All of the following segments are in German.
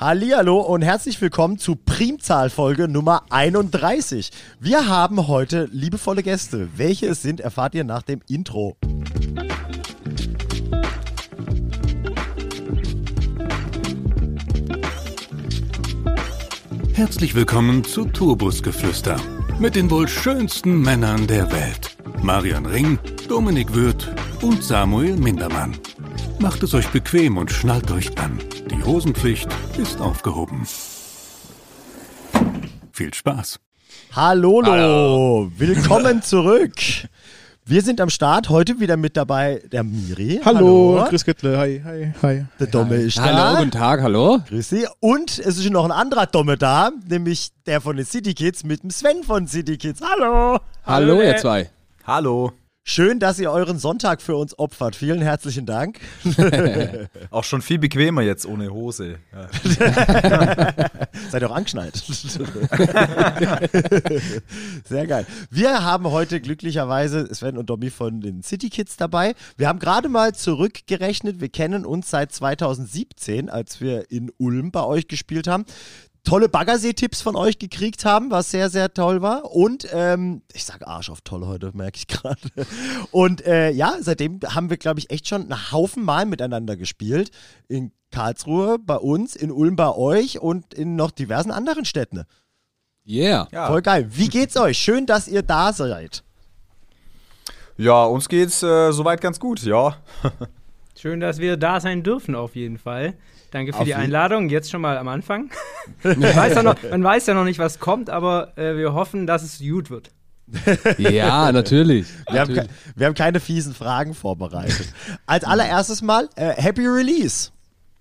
Hallihallo und herzlich willkommen zu Primzahlfolge Nummer 31. Wir haben heute liebevolle Gäste. Welche es sind, erfahrt ihr nach dem Intro. Herzlich willkommen zu Turbusgeflüster mit den wohl schönsten Männern der Welt. Marian Ring, Dominik Würth und Samuel Mindermann. Macht es euch bequem und schnallt euch an. Die Hosenpflicht ist aufgehoben. Viel Spaß. Hallo, Hallo. willkommen zurück. Wir sind am Start, heute wieder mit dabei der Miri. Hallo, hallo. Chris Göttle, hi, hi, hi. Der Domme hi. ist da. Hallo, guten Tag, hallo. Grüß Sie. Und es ist noch ein anderer Domme da, nämlich der von den City Kids mit dem Sven von City Kids. Hallo. Hallo, hallo ihr zwei. Hallo. Schön, dass ihr euren Sonntag für uns opfert. Vielen herzlichen Dank. auch schon viel bequemer jetzt ohne Hose. Ja. Seid auch angeschnallt. Sehr geil. Wir haben heute glücklicherweise Sven und Domi von den City Kids dabei. Wir haben gerade mal zurückgerechnet. Wir kennen uns seit 2017, als wir in Ulm bei euch gespielt haben tolle Baggersee-Tipps von euch gekriegt haben, was sehr, sehr toll war. Und ähm, ich sage Arsch auf toll heute, merke ich gerade. Und äh, ja, seitdem haben wir, glaube ich, echt schon einen Haufen Mal miteinander gespielt. In Karlsruhe, bei uns, in Ulm bei euch und in noch diversen anderen Städten. Yeah. Ja. Voll geil. Wie geht's euch? Schön, dass ihr da seid. Ja, uns geht's äh, soweit ganz gut, ja. Schön, dass wir da sein dürfen, auf jeden Fall. Danke für Auf die Einladung. Jetzt schon mal am Anfang. man, weiß ja noch, man weiß ja noch nicht, was kommt, aber äh, wir hoffen, dass es gut wird. ja, natürlich. Wir, natürlich. Haben, wir, Haben, keine fiesen Fragen vorbereitet. Als allererstes mal, äh, Happy Release.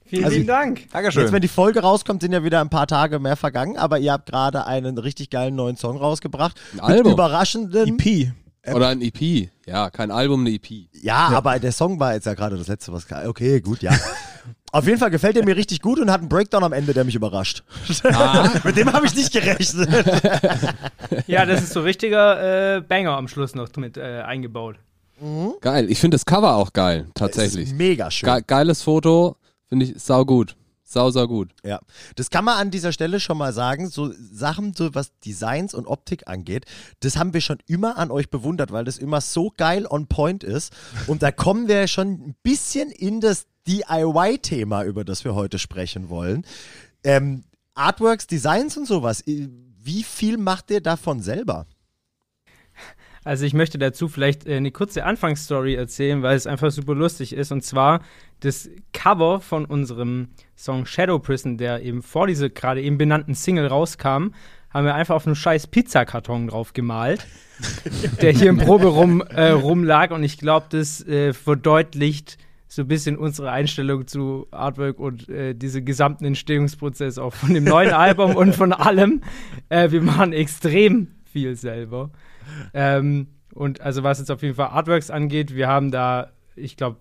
Vielen also, lieben Dank. Dankeschön. Jetzt, wenn die Folge rauskommt, sind ja wieder ein paar Tage mehr vergangen, aber ihr habt gerade einen richtig geilen neuen Song rausgebracht. Ein Album. überraschenden EP. Oder ein EP. Ja, kein Album, eine EP. Ja, ja, aber der Song war jetzt ja gerade das letzte, was. Okay, gut, ja. Auf jeden Fall gefällt er mir richtig gut und hat einen Breakdown am Ende, der mich überrascht. Ah. Mit dem habe ich nicht gerechnet. ja, das ist so richtiger äh, Banger am Schluss noch mit äh, eingebaut. Mhm. Geil. Ich finde das Cover auch geil, tatsächlich. mega schön. Ge geiles Foto, finde ich sau gut. Sau, sau gut. Ja, das kann man an dieser Stelle schon mal sagen. So Sachen, so was Designs und Optik angeht, das haben wir schon immer an euch bewundert, weil das immer so geil on point ist. Und da kommen wir schon ein bisschen in das DIY-Thema, über das wir heute sprechen wollen. Ähm, Artworks, Designs und sowas, wie viel macht ihr davon selber? Also ich möchte dazu vielleicht äh, eine kurze Anfangsstory erzählen, weil es einfach super lustig ist. Und zwar das Cover von unserem Song Shadow Prison, der eben vor dieser gerade eben benannten Single rauskam, haben wir einfach auf einem scheiß Pizzakarton drauf gemalt, der hier im Proberaum äh, rumlag. Und ich glaube, das äh, verdeutlicht so ein bisschen unsere Einstellung zu Artwork und äh, diese gesamten Entstehungsprozess auch von dem neuen Album und von allem. Äh, wir machen extrem viel selber. Ähm, und also was jetzt auf jeden Fall Artworks angeht, wir haben da, ich glaube,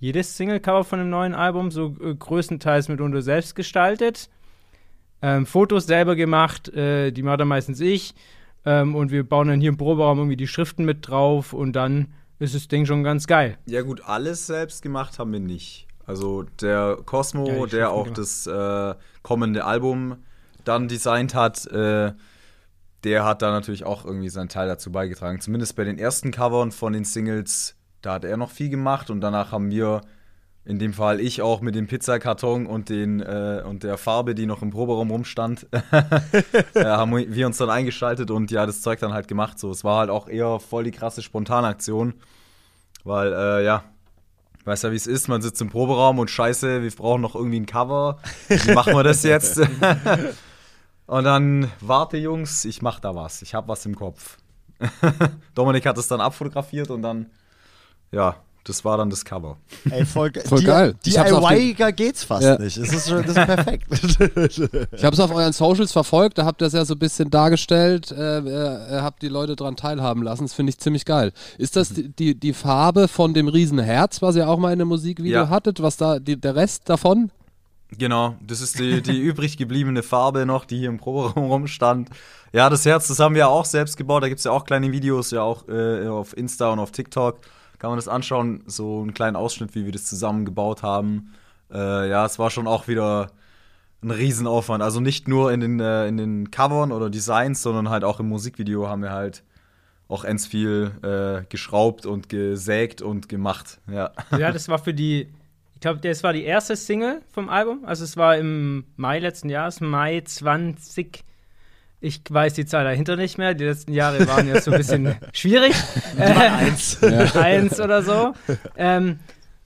jedes Singlecover von dem neuen Album so äh, größtenteils mitunter selbst gestaltet. Ähm, Fotos selber gemacht, äh, die macht dann meistens ich. Ähm, und wir bauen dann hier im Proberaum irgendwie die Schriften mit drauf und dann ist das Ding schon ganz geil. Ja, gut, alles selbst gemacht haben wir nicht. Also der Cosmo, ja, der auch gemacht. das äh, kommende Album dann designt hat, äh, der hat da natürlich auch irgendwie seinen Teil dazu beigetragen. Zumindest bei den ersten Covern von den Singles, da hat er noch viel gemacht und danach haben wir, in dem Fall ich auch mit dem Pizzakarton und, den, äh, und der Farbe, die noch im Proberaum rumstand, äh, haben wir uns dann eingeschaltet und ja, das Zeug dann halt gemacht. So, es war halt auch eher voll die krasse Spontanaktion, weil äh, ja, Weißt ja, wie es ist, man sitzt im Proberaum und scheiße, wir brauchen noch irgendwie ein Cover. Wie machen wir das jetzt? Und dann, warte Jungs, ich mach da was. Ich hab was im Kopf. Dominik hat es dann abfotografiert und dann, ja, das war dann das Cover. Ey, voll, voll geil. DIY-iger geht's fast ja. nicht. Das ist, das ist perfekt. ich habe es auf euren Socials verfolgt, da habt ihr es ja so ein bisschen dargestellt, äh, äh, habt die Leute dran teilhaben lassen. Das finde ich ziemlich geil. Ist das mhm. die, die Farbe von dem Riesenherz, was ihr auch mal in dem Musikvideo ja. hattet? Was da, die, der Rest davon? Genau, das ist die, die übrig gebliebene Farbe noch, die hier im Proberaum rumstand. Ja, das Herz, das haben wir auch selbst gebaut. Da gibt es ja auch kleine Videos, ja auch äh, auf Insta und auf TikTok. Kann man das anschauen, so einen kleinen Ausschnitt, wie wir das zusammen gebaut haben. Äh, ja, es war schon auch wieder ein Riesenaufwand. Also nicht nur in den, äh, in den Covern oder Designs, sondern halt auch im Musikvideo haben wir halt auch ganz viel äh, geschraubt und gesägt und gemacht. Ja. ja, das war für die, ich glaube, das war die erste Single vom Album. Also es war im Mai letzten Jahres, Mai 20. Ich weiß die Zahl dahinter nicht mehr. Die letzten Jahre waren ja so ein bisschen schwierig. Äh, eins. eins oder so. Ähm,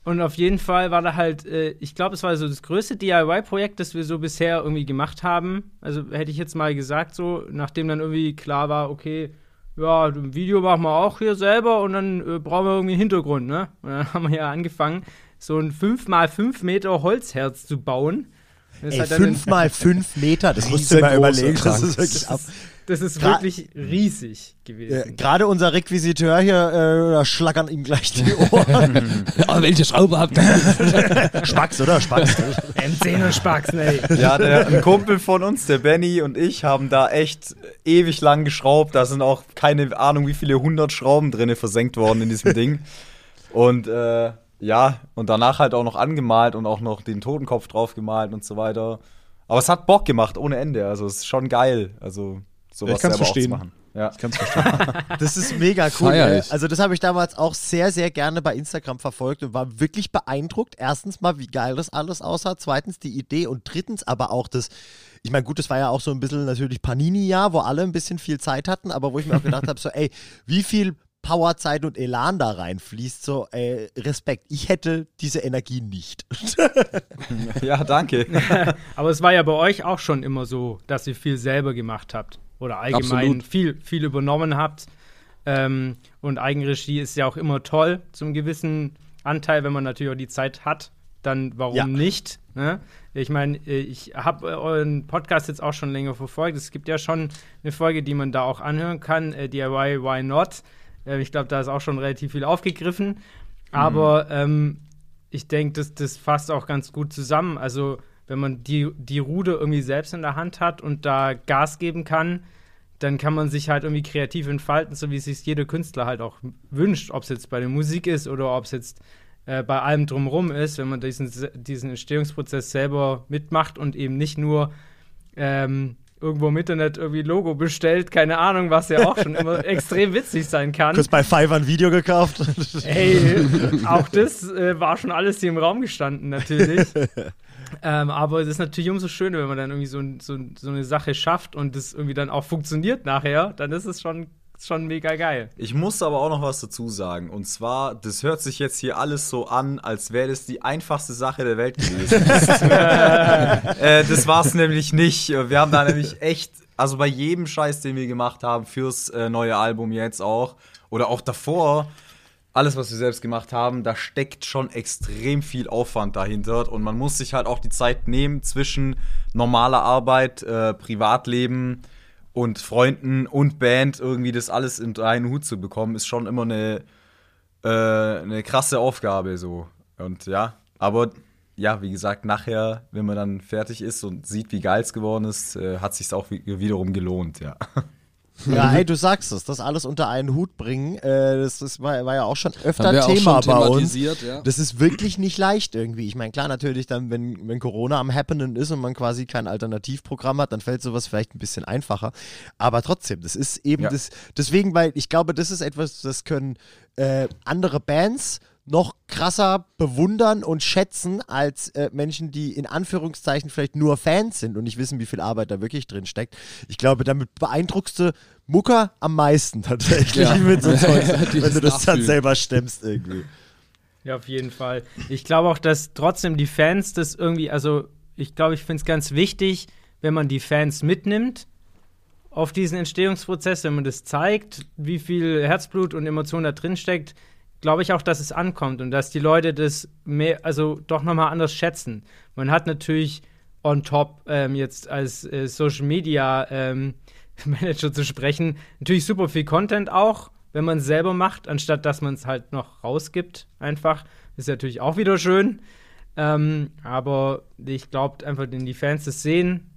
und auf jeden Fall war da halt, äh, ich glaube, es war so das größte DIY-Projekt, das wir so bisher irgendwie gemacht haben. Also hätte ich jetzt mal gesagt, so, nachdem dann irgendwie klar war, okay, ja, ein Video machen wir auch hier selber und dann äh, brauchen wir irgendwie einen Hintergrund, ne? Und dann haben wir ja angefangen, so ein 5x5 Meter Holzherz zu bauen. Das Ey, 5x5 Meter, das musst du mal überlegen. Das ist wirklich ab. Das ist wirklich riesig gewesen. Äh, Gerade unser Requisiteur hier, äh, schlackern ihm gleich die Ohren. ja, welche Schraube habt ihr? Spax, oder? Spax. M10 und Spax, ne? Ja, der, ein Kumpel von uns, der Benny und ich, haben da echt ewig lang geschraubt. Da sind auch keine Ahnung, wie viele hundert Schrauben drin versenkt worden in diesem Ding. Und äh, ja, und danach halt auch noch angemalt und auch noch den Totenkopf drauf gemalt und so weiter. Aber es hat Bock gemacht ohne Ende. Also es ist schon geil. Also sowas ich kann's selber verstehen. auch zu machen. Ja. Ich kann's verstehen. Das ist mega cool. Feier ich. Also das habe ich damals auch sehr, sehr gerne bei Instagram verfolgt und war wirklich beeindruckt. Erstens mal, wie geil das alles aussah. Zweitens die Idee und drittens aber auch das, ich meine, gut, das war ja auch so ein bisschen natürlich Panini-Jahr, wo alle ein bisschen viel Zeit hatten, aber wo ich mir auch gedacht habe, so ey, wie viel Power, Zeit und Elan da reinfließt, so ey, Respekt. Ich hätte diese Energie nicht. ja, danke. Aber es war ja bei euch auch schon immer so, dass ihr viel selber gemacht habt. Oder allgemein viel, viel übernommen habt. Ähm, und Eigenregie ist ja auch immer toll, zum gewissen Anteil, wenn man natürlich auch die Zeit hat. Dann warum Ja. nicht? Ne? Ich meine, ich habe äh, euren Podcast jetzt auch schon länger verfolgt. Es gibt ja schon eine Folge, die man da auch anhören kann, äh, DIY Why Not. Äh, ich glaube, da ist auch schon relativ viel aufgegriffen. Aber ähm, ich denke, das, das fasst auch ganz gut zusammen. Also, wenn man die, die Ruder irgendwie selbst in der Hand hat und da Gas geben kann, dann kann man sich halt irgendwie kreativ entfalten, so wie es sich jeder Künstler halt auch wünscht. Ob es jetzt bei der Musik ist oder ob es jetzt äh, bei allem drumherum ist, wenn man diesen, diesen Entstehungsprozess selber mitmacht und eben nicht nur ähm, irgendwo im Internet irgendwie Logo bestellt, keine Ahnung, was ja auch schon immer extrem witzig sein kann. Kurz bei Fiverr ein Video gekauft. Ey, auch das äh, war schon alles hier im Raum gestanden, natürlich. ähm, aber es ist natürlich umso schöner, wenn man dann irgendwie so, so, so eine Sache schafft und das irgendwie dann auch funktioniert nachher, dann ist es schon, schon mega geil. Ich muss aber auch noch was dazu sagen. Und zwar, das hört sich jetzt hier alles so an, als wäre das die einfachste Sache der Welt gewesen. Das, äh, das war es nämlich nicht. Wir haben da nämlich echt, also bei jedem Scheiß, den wir gemacht haben, fürs äh, neue Album jetzt auch, oder auch davor, alles, was wir selbst gemacht haben, da steckt schon extrem viel Aufwand dahinter. Und man muss sich halt auch die Zeit nehmen zwischen normaler Arbeit, äh, Privatleben und Freunden und Band irgendwie das alles in einen Hut zu bekommen, ist schon immer eine, äh, eine krasse Aufgabe so. Und ja, aber ja, wie gesagt, nachher, wenn man dann fertig ist und sieht, wie geil es geworden ist, äh, hat sich auch wi- wiederum gelohnt, ja. Ja, ey, du sagst es, das alles unter einen Hut bringen, äh, das, war, war ja auch schon öfter Thema schon bei uns. ja. Das ist wirklich nicht leicht irgendwie. Ich meine, klar, natürlich dann, wenn, wenn Corona am Happening ist und man quasi kein Alternativprogramm hat, dann fällt sowas vielleicht ein bisschen einfacher. Aber trotzdem, das ist eben Ja. das, deswegen, weil ich glaube, das ist etwas, das können äh, andere Bands noch krasser bewundern und schätzen als äh, Menschen, die in Anführungszeichen vielleicht nur Fans sind und nicht wissen, wie viel Arbeit da wirklich drin steckt. Ich glaube, damit beeindruckst du Mucker am meisten tatsächlich Ja. mit so Zeugs, Die wenn du das dann selber stemmst irgendwie. Ja, auf jeden Fall. Ich glaube auch, dass trotzdem die Fans das irgendwie, also ich glaube, ich finde es ganz wichtig, wenn man die Fans mitnimmt auf diesen Entstehungsprozess, wenn man das zeigt, wie viel Herzblut und Emotion da drin steckt, glaube ich auch, dass es ankommt und dass die Leute das mehr, also doch nochmal anders schätzen. Man hat natürlich on top ähm, jetzt als äh, Social Media ähm, Manager zu sprechen, natürlich super viel Content auch, wenn man es selber macht, anstatt dass man es halt noch rausgibt, einfach. Ist natürlich auch wieder schön. Ähm, aber ich glaube einfach, wenn die Fans das sehen,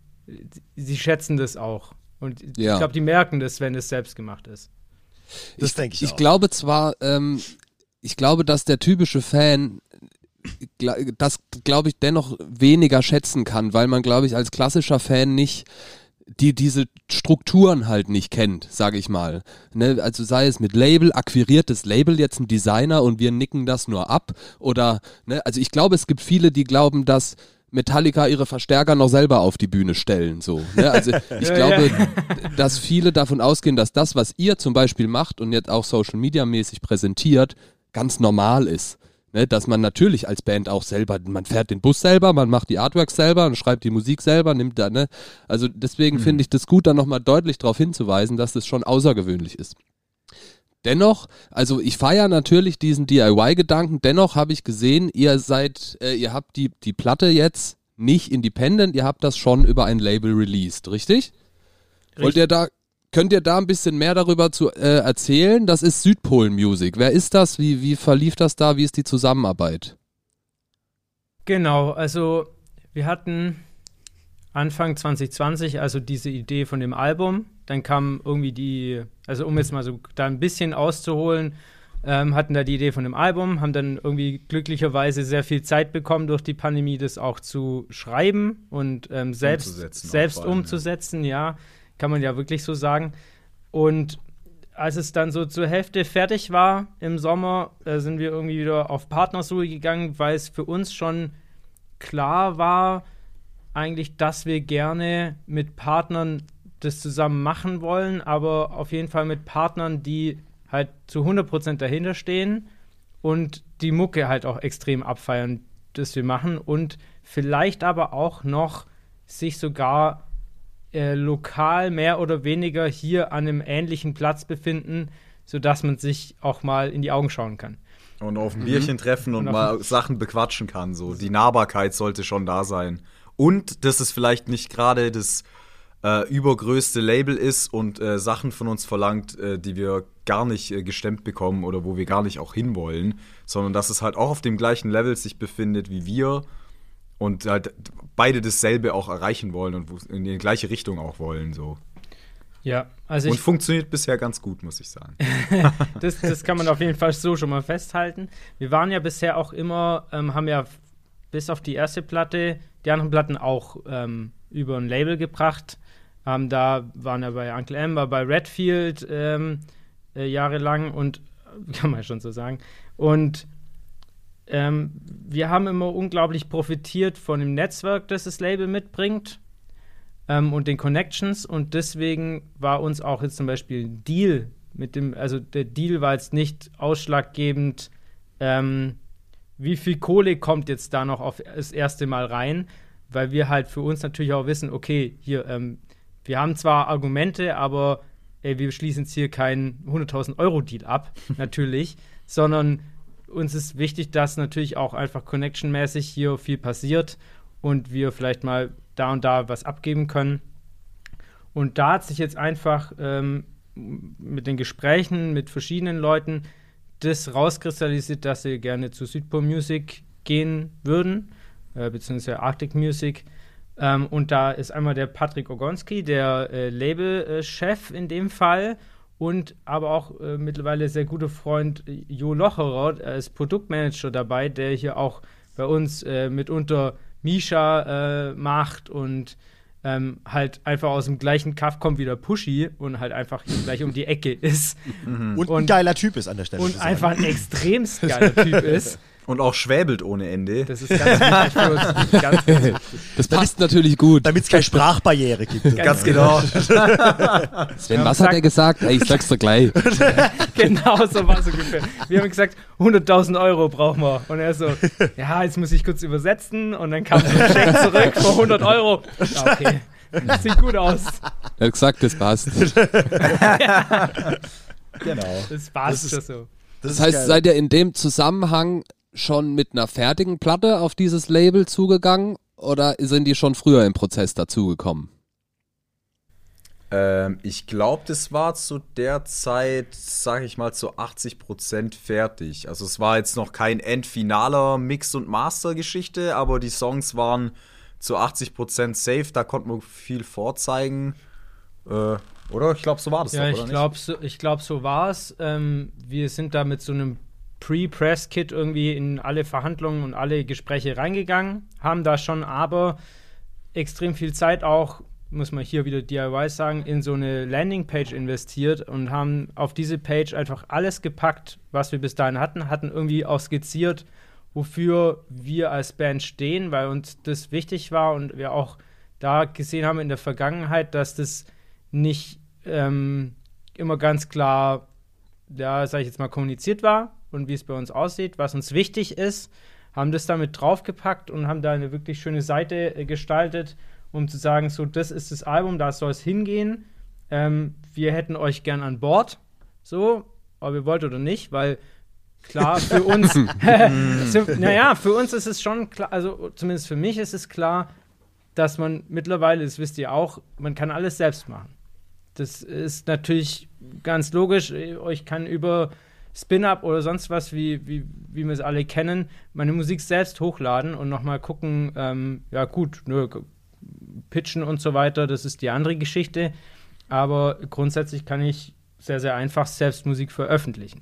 sie schätzen das auch. Und Ja. ich glaube, die merken das, wenn es selbst gemacht ist. Das denke ich, Ich auch. glaube zwar, ähm, ich glaube, dass der typische Fan das, glaube ich, dennoch weniger schätzen kann, weil man, glaube ich, als klassischer Fan nicht die diese Strukturen halt nicht kennt, sage ich mal. Ne? Also sei es mit Label, akquiriert das Label jetzt ein Designer und wir nicken das nur ab oder, ne? also ich glaube, es gibt viele, die glauben, dass Metallica ihre Verstärker noch selber auf die Bühne stellen. So, ne? Also ich glaube, dass viele davon ausgehen, dass das, was ihr zum Beispiel macht und jetzt auch Social Media mäßig präsentiert, ganz normal ist. Ne? Dass man natürlich als Band auch selber, man fährt den Bus selber, man macht die Artworks selber und schreibt die Musik selber, nimmt da, ne? Also deswegen mhm. finde ich das gut, da nochmal deutlich darauf hinzuweisen, dass das schon außergewöhnlich ist. Dennoch, also ich feiere natürlich diesen DIY-Gedanken, dennoch habe ich gesehen, ihr seid, äh, ihr habt die, die Platte jetzt nicht independent, ihr habt das schon über ein Label released, richtig? richtig? Wollt ihr da, könnt ihr da ein bisschen mehr darüber zu äh, erzählen? Das ist Südpol Music. Wer ist das? Wie, wie verlief das da? Wie ist die Zusammenarbeit? Genau, also wir hatten Anfang 2020 also diese Idee von dem Album dann kam irgendwie die, also um jetzt mal so da ein bisschen auszuholen, ähm, hatten da die Idee von dem Album, haben dann irgendwie glücklicherweise sehr viel Zeit bekommen durch die Pandemie, das auch zu schreiben und ähm, selbst, umzusetzen, selbst umzusetzen, ja. ja, kann man ja wirklich so sagen. Und als es dann so zur Hälfte fertig war im Sommer, äh, sind wir irgendwie wieder auf Partnersuche gegangen, weil es für uns schon klar war, eigentlich, dass wir gerne mit Partnern das zusammen machen wollen, aber auf jeden Fall mit Partnern, die halt zu 100% dahinter stehen und die Mucke halt auch extrem abfeiern, das wir machen und vielleicht aber auch noch sich sogar äh, lokal mehr oder weniger hier an einem ähnlichen Platz befinden, sodass man sich auch mal in die Augen schauen kann. Und auf ein mhm. Bierchen treffen und, und mal Sachen bequatschen kann. So. Die Nahbarkeit sollte schon da sein. Und das ist vielleicht nicht gerade das äh, übergrößte Label ist und äh, Sachen von uns verlangt, äh, die wir gar nicht äh, gestemmt bekommen oder wo wir gar nicht auch hinwollen, sondern dass es halt auch auf dem gleichen Level sich befindet wie wir und halt beide dasselbe auch erreichen wollen und in die gleiche Richtung auch wollen. So. Ja, also Und funktioniert bisher ganz gut, muss ich sagen. das, das kann man auf jeden Fall so schon mal festhalten. Wir waren ja bisher auch immer, ähm, haben ja bis auf die erste Platte die anderen Platten auch ähm, über ein Label gebracht. Ähm, da waren wir bei Uncle M, war bei Redfield ähm, äh, jahrelang und kann man schon so sagen. Und ähm, wir haben immer unglaublich profitiert von dem Netzwerk, das das Label mitbringt ähm, und den Connections. Und deswegen war uns auch jetzt zum Beispiel ein Deal mit dem, also der Deal war jetzt nicht ausschlaggebend, ähm, wie viel Kohle kommt jetzt da noch auf das erste Mal rein, weil wir halt für uns natürlich auch wissen, okay, hier, ähm, wir haben zwar Argumente, aber ey, wir schließen jetzt hier keinen 100.000 Euro Deal ab, natürlich, sondern uns ist wichtig, dass natürlich auch einfach connectionmäßig hier viel passiert und wir vielleicht mal da und da was abgeben können. Und da hat sich jetzt einfach ähm, mit den Gesprächen mit verschiedenen Leuten das rauskristallisiert, dass sie gerne zu Südpol Music gehen würden, äh, beziehungsweise Arctic Music. Ähm, und da ist einmal der Patrick Ogonski, der äh, Labelchef in dem Fall, und aber auch äh, mittlerweile sehr guter Freund Jo Locherer als Produktmanager dabei, der hier auch bei uns äh, mitunter Misha äh, macht und ähm, halt einfach aus dem gleichen Kaff kommt wie der Pushy und halt einfach hier gleich um die Ecke ist. Mhm. Und, und, ein geiler Typ ist an der Stelle. Und einfach ein extrem geiler Typ ist. Und auch schwäbelt ohne Ende. Das ist ganz wichtig für uns. Ganz, ganz das passt natürlich gut. Damit es keine Sprachbarriere gibt. Ganz, ganz genau. Sven, was hat er gesagt? Ich sag's dir gleich. genau, so war es ungefähr. Wir haben gesagt, 100.000 Euro brauchen wir. Und er so, ja, jetzt muss ich kurz übersetzen. Und dann kam so ein Check zurück für 100 Euro. Okay, das sieht gut aus. Er hat gesagt, das passt. genau. Das passt schon so. Das, das heißt, geil. seid ihr in dem Zusammenhang schon mit einer fertigen Platte auf dieses Label zugegangen oder sind die schon früher im Prozess dazugekommen? Ähm, ich glaube, das war zu der Zeit, sage ich mal, zu 80% fertig. Also es war jetzt noch kein endfinaler Mix- und Master-Geschichte, aber die Songs waren zu 80% safe. Da konnte man viel vorzeigen. Äh, oder? Ich glaube, so war das ja, doch, ich glaube, so, glaub, so war es. Ähm, wir sind da mit so einem Pre-Press-Kit irgendwie in alle Verhandlungen und alle Gespräche reingegangen, haben da schon aber extrem viel Zeit auch, muss man hier wieder DIY sagen, in so eine Landingpage investiert und haben auf diese Page einfach alles gepackt, was wir bis dahin hatten, hatten irgendwie auch skizziert, wofür wir als Band stehen, weil uns das wichtig war und wir auch da gesehen haben in der Vergangenheit, dass das nicht ähm, immer ganz klar, ja, sag ich jetzt mal, kommuniziert war und wie es bei uns aussieht, was uns wichtig ist, haben das damit draufgepackt und haben da eine wirklich schöne Seite äh, gestaltet, um zu sagen, so, das ist das Album, da soll es hingehen. Ähm, wir hätten euch gern an Bord, so, ob ihr wollt oder nicht, weil klar, für uns, so, naja, für uns ist es schon klar, also zumindest für mich ist es klar, dass man mittlerweile, das wisst ihr auch, man kann alles selbst machen. Das ist natürlich ganz logisch. Ich kann über Spin-Up oder sonst was, wie, wie, wie wir es alle kennen, meine Musik selbst hochladen und nochmal gucken, ähm, ja gut, ne, pitchen und so weiter, das ist die andere Geschichte. Aber grundsätzlich kann ich sehr, sehr einfach selbst Musik veröffentlichen.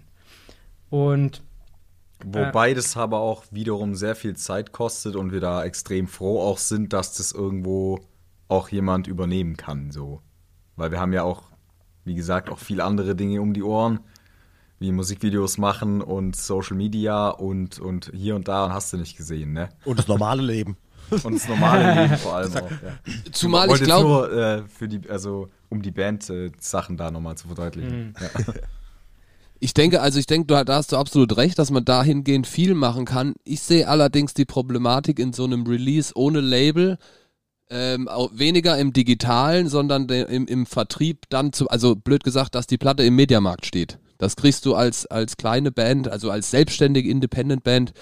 Und Wobei das aber auch wiederum sehr viel Zeit kostet und wir da extrem froh auch sind, dass das irgendwo auch jemand übernehmen kann, so. Weil wir haben ja auch, wie gesagt, auch viele andere Dinge um die Ohren, wie Musikvideos machen und Social Media und, und hier und da und hast du nicht gesehen, ne? Und das normale Leben. Und das normale Leben vor allem auch, ja. Zumal ich glaube. nur äh, für die, also um die Band-Sachen äh, da nochmal zu verdeutlichen. Mhm. Ja. Ich denke, also ich denke, da hast du absolut recht, dass man dahingehend viel machen kann. Ich sehe allerdings die Problematik in so einem Release ohne Label, ähm, weniger im Digitalen, sondern im, im Vertrieb dann zu, also blöd gesagt, dass die Platte im Mediamarkt steht. Das kriegst du als, als kleine Band, also als selbstständige Independent Band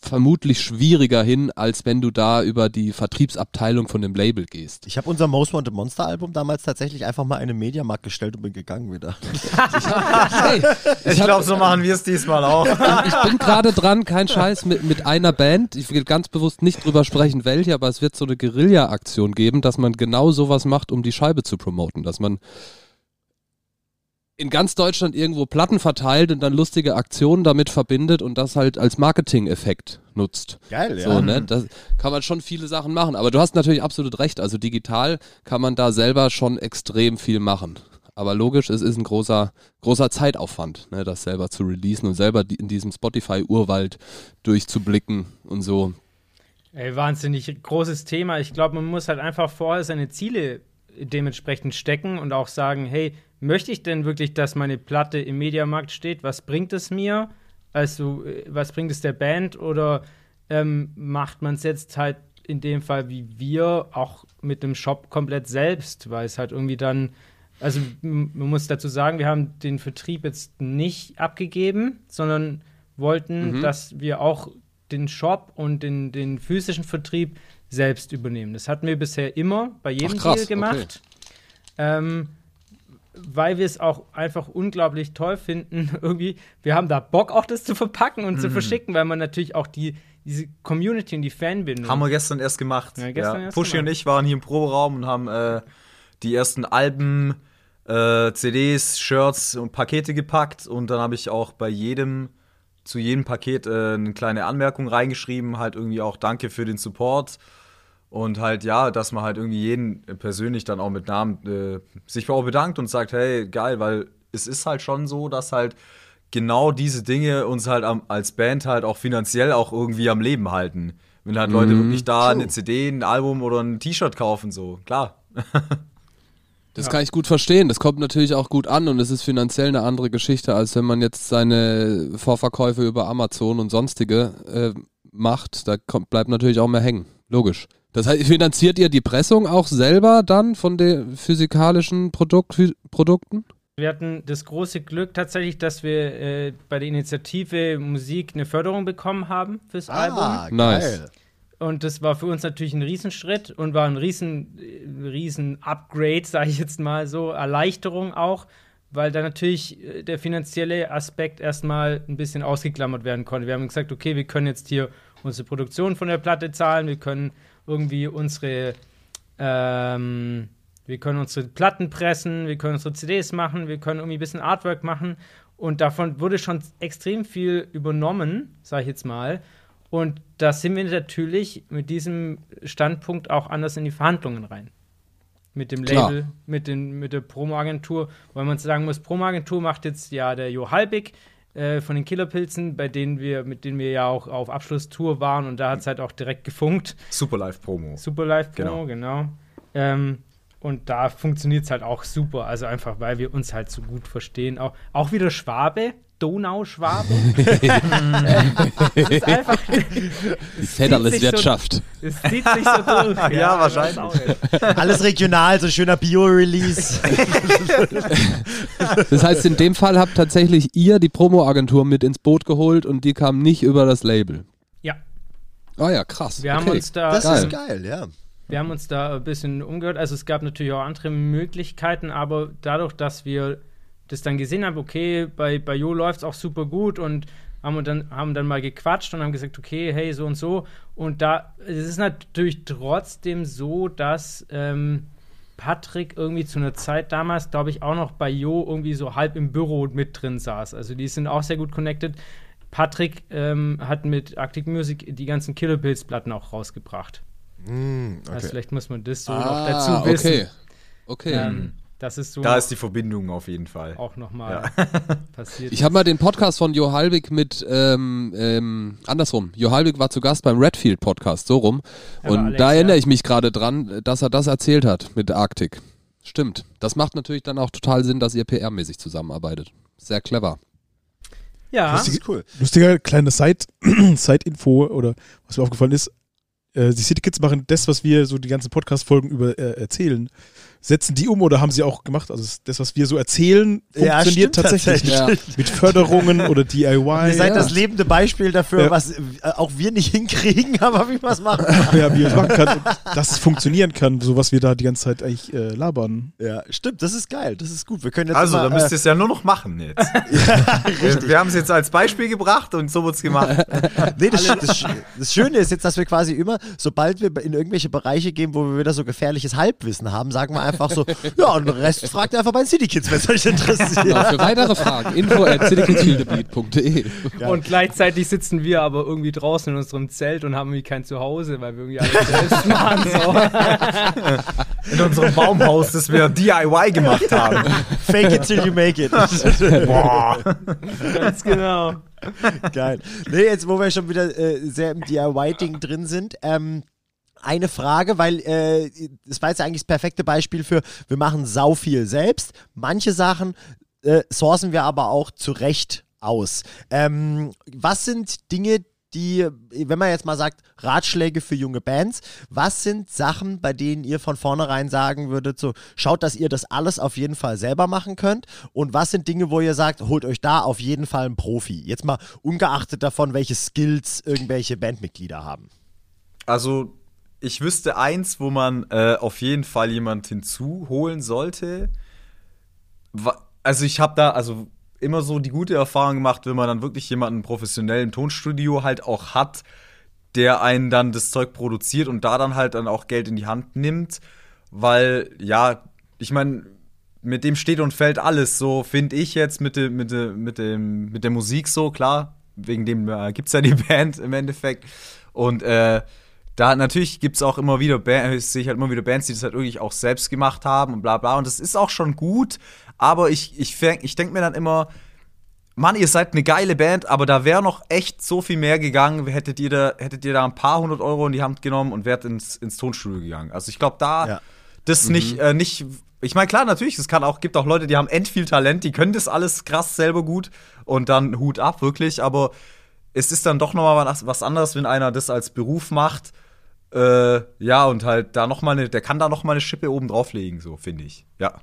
vermutlich schwieriger hin, als wenn du da über die Vertriebsabteilung von dem Label gehst. Ich habe unser Most Wanted Monster Album damals tatsächlich einfach mal in den Mediamarkt gestellt und bin gegangen wieder. hey, ich, ich glaube, so machen wir es diesmal auch. ich bin gerade dran, kein Scheiß, mit, mit einer Band. Ich will ganz bewusst nicht drüber sprechen, welche, aber es wird so eine Guerilla-Aktion geben, dass man genau sowas macht, um die Scheibe zu promoten. Dass man in ganz Deutschland irgendwo Platten verteilt und dann lustige Aktionen damit verbindet und das halt als Marketing-Effekt nutzt. Geil, ja. So, ne? Da kann man schon viele Sachen machen. Aber du hast natürlich absolut recht. Also digital kann man da selber schon extrem viel machen. Aber logisch, es ist ein großer, großer Zeitaufwand, ne, das selber zu releasen und selber in diesem Spotify-Urwald durchzublicken und so. Ey, wahnsinnig großes Thema. Ich glaube, man muss halt einfach vorher seine Ziele dementsprechend stecken und auch sagen, hey, möchte ich denn wirklich, dass meine Platte im Mediamarkt steht? Was bringt es mir? Also, äh, was bringt es der Band? Oder ähm, macht man es jetzt halt in dem Fall wie wir auch mit dem Shop komplett selbst, weil es halt irgendwie dann, also man muss dazu sagen, wir haben den Vertrieb jetzt nicht abgegeben, sondern wollten, mhm. dass wir auch den Shop und den, den physischen Vertrieb selbst übernehmen. Das hatten wir bisher immer bei jedem Ach, krass, Deal gemacht. Okay. Ähm, weil wir es auch einfach unglaublich toll finden, irgendwie, wir haben da Bock auch das zu verpacken und mhm. zu verschicken, weil man natürlich auch die, diese Community und die Fanbindung. Haben wir gestern erst gemacht. Ja, gestern ja. Erst Pushy gemacht. und ich waren hier im Proberaum und haben äh, die ersten Alben, äh, CDs, Shirts und Pakete gepackt und dann habe ich auch bei jedem zu jedem Paket äh, eine kleine Anmerkung reingeschrieben, halt irgendwie auch Danke für den Support und halt, ja, dass man halt irgendwie jeden persönlich dann auch mit Namen äh, sich auch bedankt und sagt, hey, geil, weil es ist halt schon so, dass halt genau diese Dinge uns halt am, als Band halt auch finanziell auch irgendwie am Leben halten. Wenn halt Leute mhm. wirklich da True. eine CD, ein Album oder ein T-Shirt kaufen, so, klar. Das ja. kann ich gut verstehen. Das kommt natürlich auch gut an und es ist finanziell eine andere Geschichte, als wenn man jetzt seine Vorverkäufe über Amazon und sonstige äh, macht. Da kommt, bleibt natürlich auch mehr hängen. Logisch. Das heißt, finanziert ihr die Pressung auch selber dann von den physikalischen Produkt, Produkten? Wir hatten das große Glück tatsächlich, dass wir äh, bei der Initiative Musik eine Förderung bekommen haben fürs ah, Album. Nice. Und das war für uns natürlich ein Riesenschritt und war ein riesen, riesen Upgrade, sage ich jetzt mal so, Erleichterung auch, weil da natürlich äh, der finanzielle Aspekt erstmal ein bisschen ausgeklammert werden konnte. Wir haben gesagt, okay, wir können jetzt hier unsere Produktion von der Platte zahlen, wir können irgendwie unsere, ähm, wir können unsere Platten pressen, wir können unsere CDs machen, wir können irgendwie ein bisschen Artwork machen Und davon wurde schon extrem viel übernommen, sage ich jetzt mal. Und da sind wir natürlich mit diesem Standpunkt auch anders in die Verhandlungen rein. Mit dem Label, Klar. mit, den, mit der Promo-Agentur, weil man sagen muss, Promo-Agentur macht jetzt ja der Jo Halbig äh, von den Killerpilzen, bei denen wir, mit denen wir ja auch auf Abschlusstour waren und da hat es halt auch direkt gefunkt. Super Live-Promo. Super Live-Promo, genau. genau. Ähm, und da funktioniert es halt auch super. Also einfach, weil wir uns halt so gut verstehen. Auch, auch wieder Schwabe, Donauschwabe. das ist einfach. Die Federless-Wirtschaft. So, es zieht sich so durch. ja, ja wahrscheinlich. Alles regional, so schöner Bio-Release. das heißt, in dem Fall habt tatsächlich ihr die Promo-Agentur mit ins Boot geholt und die kam nicht über das Label. Ja. Ah ja, krass. Wir okay. haben uns da. Das geil. ist geil, ja. Wir haben uns da ein bisschen umgehört. Also es gab natürlich auch andere Möglichkeiten, aber dadurch, dass wir das dann gesehen haben, okay, bei, bei Jo läuft es auch super gut und haben dann, haben dann mal gequatscht und haben gesagt, okay, hey, so und so. Und da es ist natürlich trotzdem so, dass ähm, Patrick irgendwie zu einer Zeit damals, glaube ich, auch noch bei Jo irgendwie so halb im Büro mit drin saß. Also die sind auch sehr gut connected. Patrick ähm, hat mit Arctic Music die ganzen Killer Pills Platten auch rausgebracht. Mm, okay. Also vielleicht muss man das so ah, noch dazu wissen. Okay. Okay. Ähm, das ist so da ist die Verbindung auf jeden Fall. Auch nochmal ja. passiert. Ich habe mal den Podcast von Jo Halbig mit, ähm, ähm, andersrum. Jo Halbig war zu Gast beim Redfield Podcast, so rum. Und Alex, da erinnere ja. ich mich gerade dran, dass er das erzählt hat mit Arktik. Stimmt. Das macht natürlich dann auch total Sinn, dass ihr PR-mäßig zusammenarbeitet. Sehr clever. Ja. Lustige, cool. Lustiger kleine Side-Info oder was mir aufgefallen ist, äh, die City Kids machen das, was wir so die ganzen Podcast-Folgen über äh, erzählen setzen die um oder haben sie auch gemacht? Also das, was wir so erzählen, funktioniert ja, tatsächlich. tatsächlich. Ja. Mit Förderungen oder DIY. Ihr seid ja. das lebende Beispiel dafür, was äh, auch wir nicht hinkriegen, aber wie man es machen kann. Ja, wie man es machen kann. Und dass es funktionieren kann, so was wir da die ganze Zeit eigentlich äh, labern. Ja, stimmt, das ist geil, das ist gut. Wir können jetzt also, immer, da müsst ihr es ja nur noch machen jetzt. ja, wir, wir haben es jetzt als Beispiel gebracht und so wird es gemacht. nee, das, das, das Schöne ist jetzt, dass wir quasi immer, sobald wir in irgendwelche Bereiche gehen, wo wir wieder so gefährliches Halbwissen haben, sagen wir einfach, einfach so, ja, und den Rest fragt ihr einfach bei City Kids, wenn es euch interessiert. Genau, für weitere Fragen, info at citykidsfieldbeat.de. Und gleichzeitig sitzen wir aber irgendwie draußen in unserem Zelt und haben irgendwie kein Zuhause, weil wir irgendwie alles selbst machen. So. In unserem Baumhaus, das wir DIY gemacht haben. Fake it till you make it. Boah. Ganz genau. Geil. Nee, jetzt, wo wir schon wieder äh, sehr im DIY-Ding drin sind, ähm, eine Frage, weil äh, das war jetzt eigentlich das perfekte Beispiel für, wir machen sau viel selbst. Manche Sachen äh, sourcen wir aber auch zurecht aus. Ähm, was sind Dinge, die, wenn man jetzt mal sagt, Ratschläge für junge Bands, was sind Sachen, bei denen ihr von vornherein sagen würdet, so schaut, dass ihr das alles auf jeden Fall selber machen könnt und was sind Dinge, wo ihr sagt, holt euch da auf jeden Fall einen Profi. Jetzt mal ungeachtet davon, welche Skills irgendwelche Bandmitglieder haben. Also ich wüsste eins, wo man äh, auf jeden Fall jemand hinzuholen sollte. Also ich habe da also immer so die gute Erfahrung gemacht, wenn man dann wirklich jemanden professionell im Tonstudio halt auch hat, der einen dann das Zeug produziert und da dann halt dann auch Geld in die Hand nimmt, weil ja, ich meine, mit dem steht und fällt alles, so finde ich jetzt mit, de, mit, de, mit, dem, mit der Musik so, klar, wegen dem äh, gibt es ja die Band im Endeffekt und äh, da natürlich gibt es auch immer wieder Bands, sehe ich halt immer wieder Bands, die das halt wirklich auch selbst gemacht haben und bla bla. Und das ist auch schon gut, aber ich, ich, ich denke mir dann immer, Mann, ihr seid eine geile Band, aber da wäre noch echt so viel mehr gegangen, hättet ihr da, hättet ihr da ein paar hundert Euro in die Hand genommen und wärt ins, ins Tonstudio gegangen. Also ich glaube, da ja. das mhm. nicht, äh, nicht. Ich meine, klar, natürlich, es kann auch, gibt auch Leute, die haben end viel Talent, die können das alles krass selber gut und dann Hut ab, wirklich, aber es ist dann doch nochmal was, was anderes, wenn einer das als Beruf macht äh, ja, und halt da noch mal eine, der kann da noch mal eine Schippe oben drauflegen, so finde ich. Ja.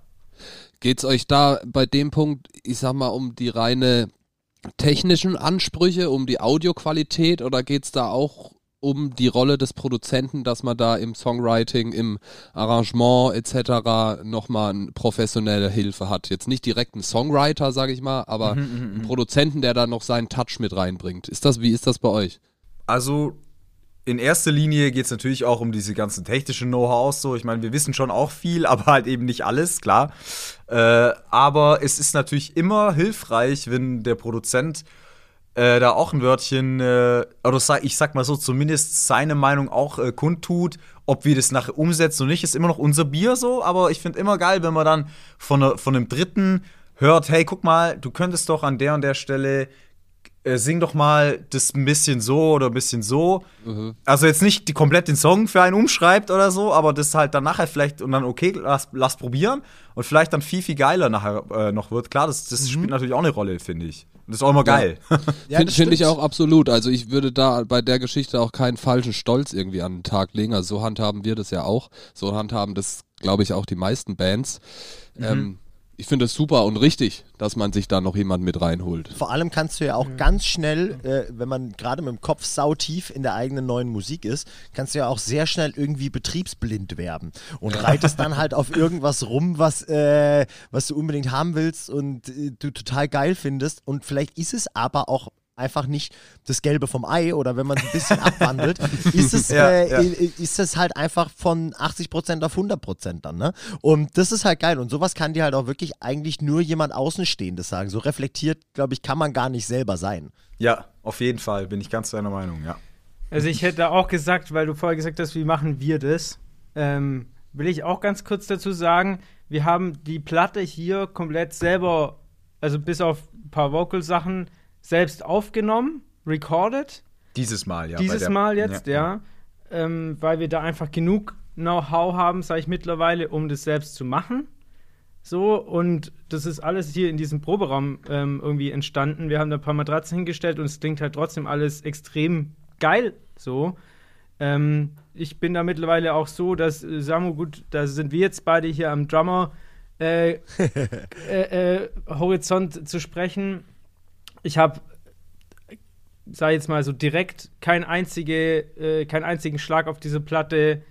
Geht's euch da bei dem Punkt, ich sag mal, um die reine technischen Ansprüche, um die Audioqualität oder geht's da auch um die Rolle des Produzenten, dass man da im Songwriting, im Arrangement etc. nochmal eine professionelle Hilfe hat. Jetzt nicht direkt ein Songwriter, sage ich mal, aber mhm, einen mhm, mhm. Produzenten, der da noch seinen Touch mit reinbringt. Ist das, wie ist das bei euch? Also in erster Linie geht es natürlich auch um diese ganzen technischen Know-hows. So, ich meine, wir wissen schon auch viel, aber halt eben nicht alles, klar. Äh, aber es ist natürlich immer hilfreich, wenn der Produzent äh, da auch ein Wörtchen, äh, oder sag, ich sag mal so, zumindest seine Meinung auch äh, kundtut. Ob wir das nachher umsetzen oder nicht, ist immer noch unser Bier so. Aber ich finde immer geil, wenn man dann von, von einem Dritten hört, hey, guck mal, du könntest doch an der und der Stelle äh, sing doch mal das ein bisschen so oder ein bisschen so. Mhm. Also jetzt nicht die komplett den Song für einen umschreibt oder so, aber das halt dann nachher vielleicht und dann okay, lass, lass probieren und vielleicht dann viel, viel geiler nachher äh, noch wird. Klar, das, das mhm. spielt natürlich auch eine Rolle, finde ich. Das ist auch immer geil. Ja. Finde find ich auch absolut. Also ich würde da bei der Geschichte auch keinen falschen Stolz irgendwie an den Tag legen. Also so handhaben wir das ja auch. So handhaben das, glaube ich, auch die meisten Bands. Mhm. Ähm, ich finde es super und richtig, dass man sich da noch jemand mit reinholt. Vor allem kannst du ja auch mhm. ganz schnell, äh, wenn man gerade mit dem Kopf sautief in der eigenen neuen Musik ist, kannst du ja auch sehr schnell irgendwie betriebsblind werden und reitest dann halt auf irgendwas rum, was, äh, was du unbedingt haben willst und äh, du total geil findest. Und vielleicht ist es aber auch einfach nicht das Gelbe vom Ei oder wenn man es ein bisschen abwandelt, ist es, ja, äh, ja. ist es halt einfach von 80% auf 100% dann. Ne? Und das ist halt geil. Und sowas kann dir halt auch wirklich eigentlich nur jemand Außenstehendes sagen. So reflektiert, glaube ich, kann man gar nicht selber sein. Ja, auf jeden Fall bin ich ganz deiner Meinung, ja. Also ich hätte auch gesagt, weil du vorher gesagt hast, wie machen wir das, ähm, will ich auch ganz kurz dazu sagen, wir haben die Platte hier komplett selber, also bis auf ein paar Vocal-Sachen, selbst aufgenommen, recorded. Dieses Mal, ja. Dieses Mal jetzt, ja. ja. Ähm, weil wir da einfach genug Know-how haben, sage ich mittlerweile, um das selbst zu machen. So, und das ist alles hier in diesem Proberaum ähm, irgendwie entstanden. Wir haben da ein paar Matratzen hingestellt und es klingt halt trotzdem alles extrem geil so. Ähm, ich bin da mittlerweile auch so, dass äh, Samu, gut, da sind wir jetzt beide hier am Drummer äh, äh, äh, Horizont zu sprechen ich habe, sag jetzt mal so direkt, kein einzige, äh, keinen einzigen Schlag auf diese Platte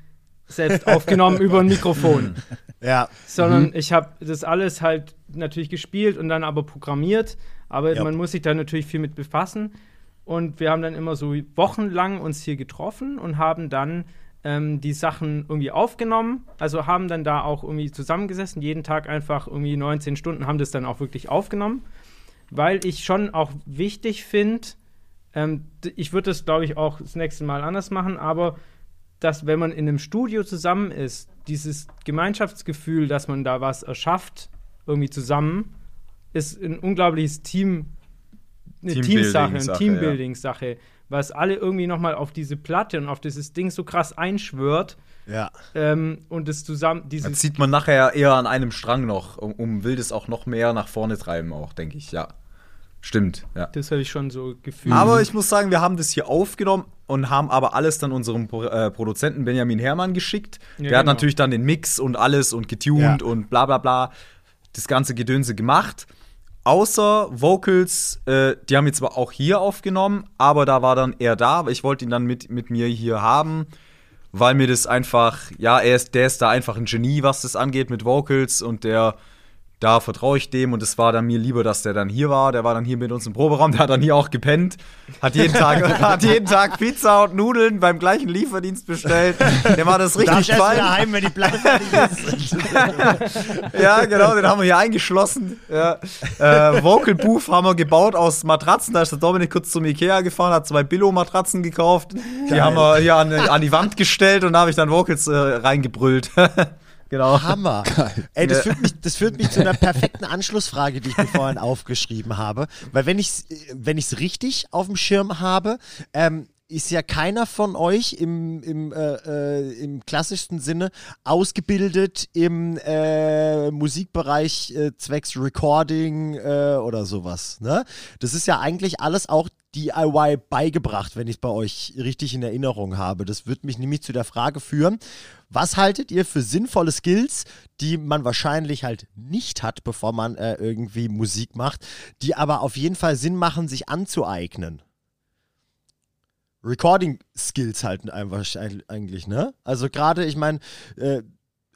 selbst aufgenommen über ein Mikrofon. Ja. Sondern mhm. ich habe das alles halt natürlich gespielt und dann aber programmiert. Aber ja. man muss sich da natürlich viel mit befassen. Und wir haben dann immer so wochenlang uns hier getroffen und haben dann ähm, die Sachen irgendwie aufgenommen. Also haben dann da auch irgendwie zusammengesessen, jeden Tag einfach irgendwie 19 Stunden haben das dann auch wirklich aufgenommen weil ich schon auch wichtig finde, ähm, ich würde das, glaube ich, auch das nächste Mal anders machen, aber dass, wenn man in einem Studio zusammen ist, dieses Gemeinschaftsgefühl, dass man da was erschafft, irgendwie zusammen, ist ein unglaubliches Team, eine Teamsache, eine Teambuilding-Sache, ja. was alle irgendwie nochmal auf diese Platte und auf dieses Ding so krass einschwört. Ja. Ähm, und das zusammen. Dann zieht man nachher eher an einem Strang noch, um, um will das auch noch mehr nach vorne treiben, auch, denke ich, ja. Stimmt, ja. Das habe ich schon so gefühlt. Aber ich muss sagen, wir haben das hier aufgenommen und haben aber alles dann unserem Pro äh, Produzenten Benjamin Herrmann geschickt. Ja, Der genau. hat natürlich dann den Mix und alles und getuned ja. und bla bla bla das ganze Gedönse gemacht. Außer Vocals, äh, die haben wir zwar auch hier aufgenommen, aber da war dann er da. Ich wollte ihn dann mit, mit mir hier haben, weil mir das einfach, ja, er ist, der ist da einfach ein Genie, was das angeht mit Vocals und der da vertraue ich dem und es war dann mir lieber, dass der dann hier war. Der war dann hier mit uns im Proberaum, der hat dann hier auch gepennt, hat jeden Tag, hat jeden Tag Pizza und Nudeln beim gleichen Lieferdienst bestellt. Der war das richtig fein. daheim, wenn die Platte ist. ja, genau, den haben wir hier eingeschlossen. Ja. Äh, Vocal Booth haben wir gebaut aus Matratzen. Da ist der Dominik kurz zum Ikea gefahren, hat zwei Billo-Matratzen gekauft. Die Geil. haben wir hier an, an, die Wand gestellt und da habe ich dann Vocals äh, reingebrüllt. Genau. Hammer. Geil. Ey, das führt, mich, das führt mich zu einer perfekten Anschlussfrage, die ich mir vorhin aufgeschrieben habe. Weil wenn ich es wenn richtig auf dem Schirm habe, ähm, ist ja keiner von euch im, im, äh, äh, im klassischsten Sinne ausgebildet im äh, Musikbereich äh, zwecks Recording äh, oder sowas. Ne? Das ist ja eigentlich alles auch DIY beigebracht, wenn ich es bei euch richtig in Erinnerung habe. Das wird mich nämlich zu der Frage führen, was haltet ihr für sinnvolle Skills, die man wahrscheinlich halt nicht hat, bevor man äh, irgendwie Musik macht, die aber auf jeden Fall Sinn machen, sich anzueignen? Recording Skills halten einfach eigentlich, ne? Also gerade, ich meine, äh,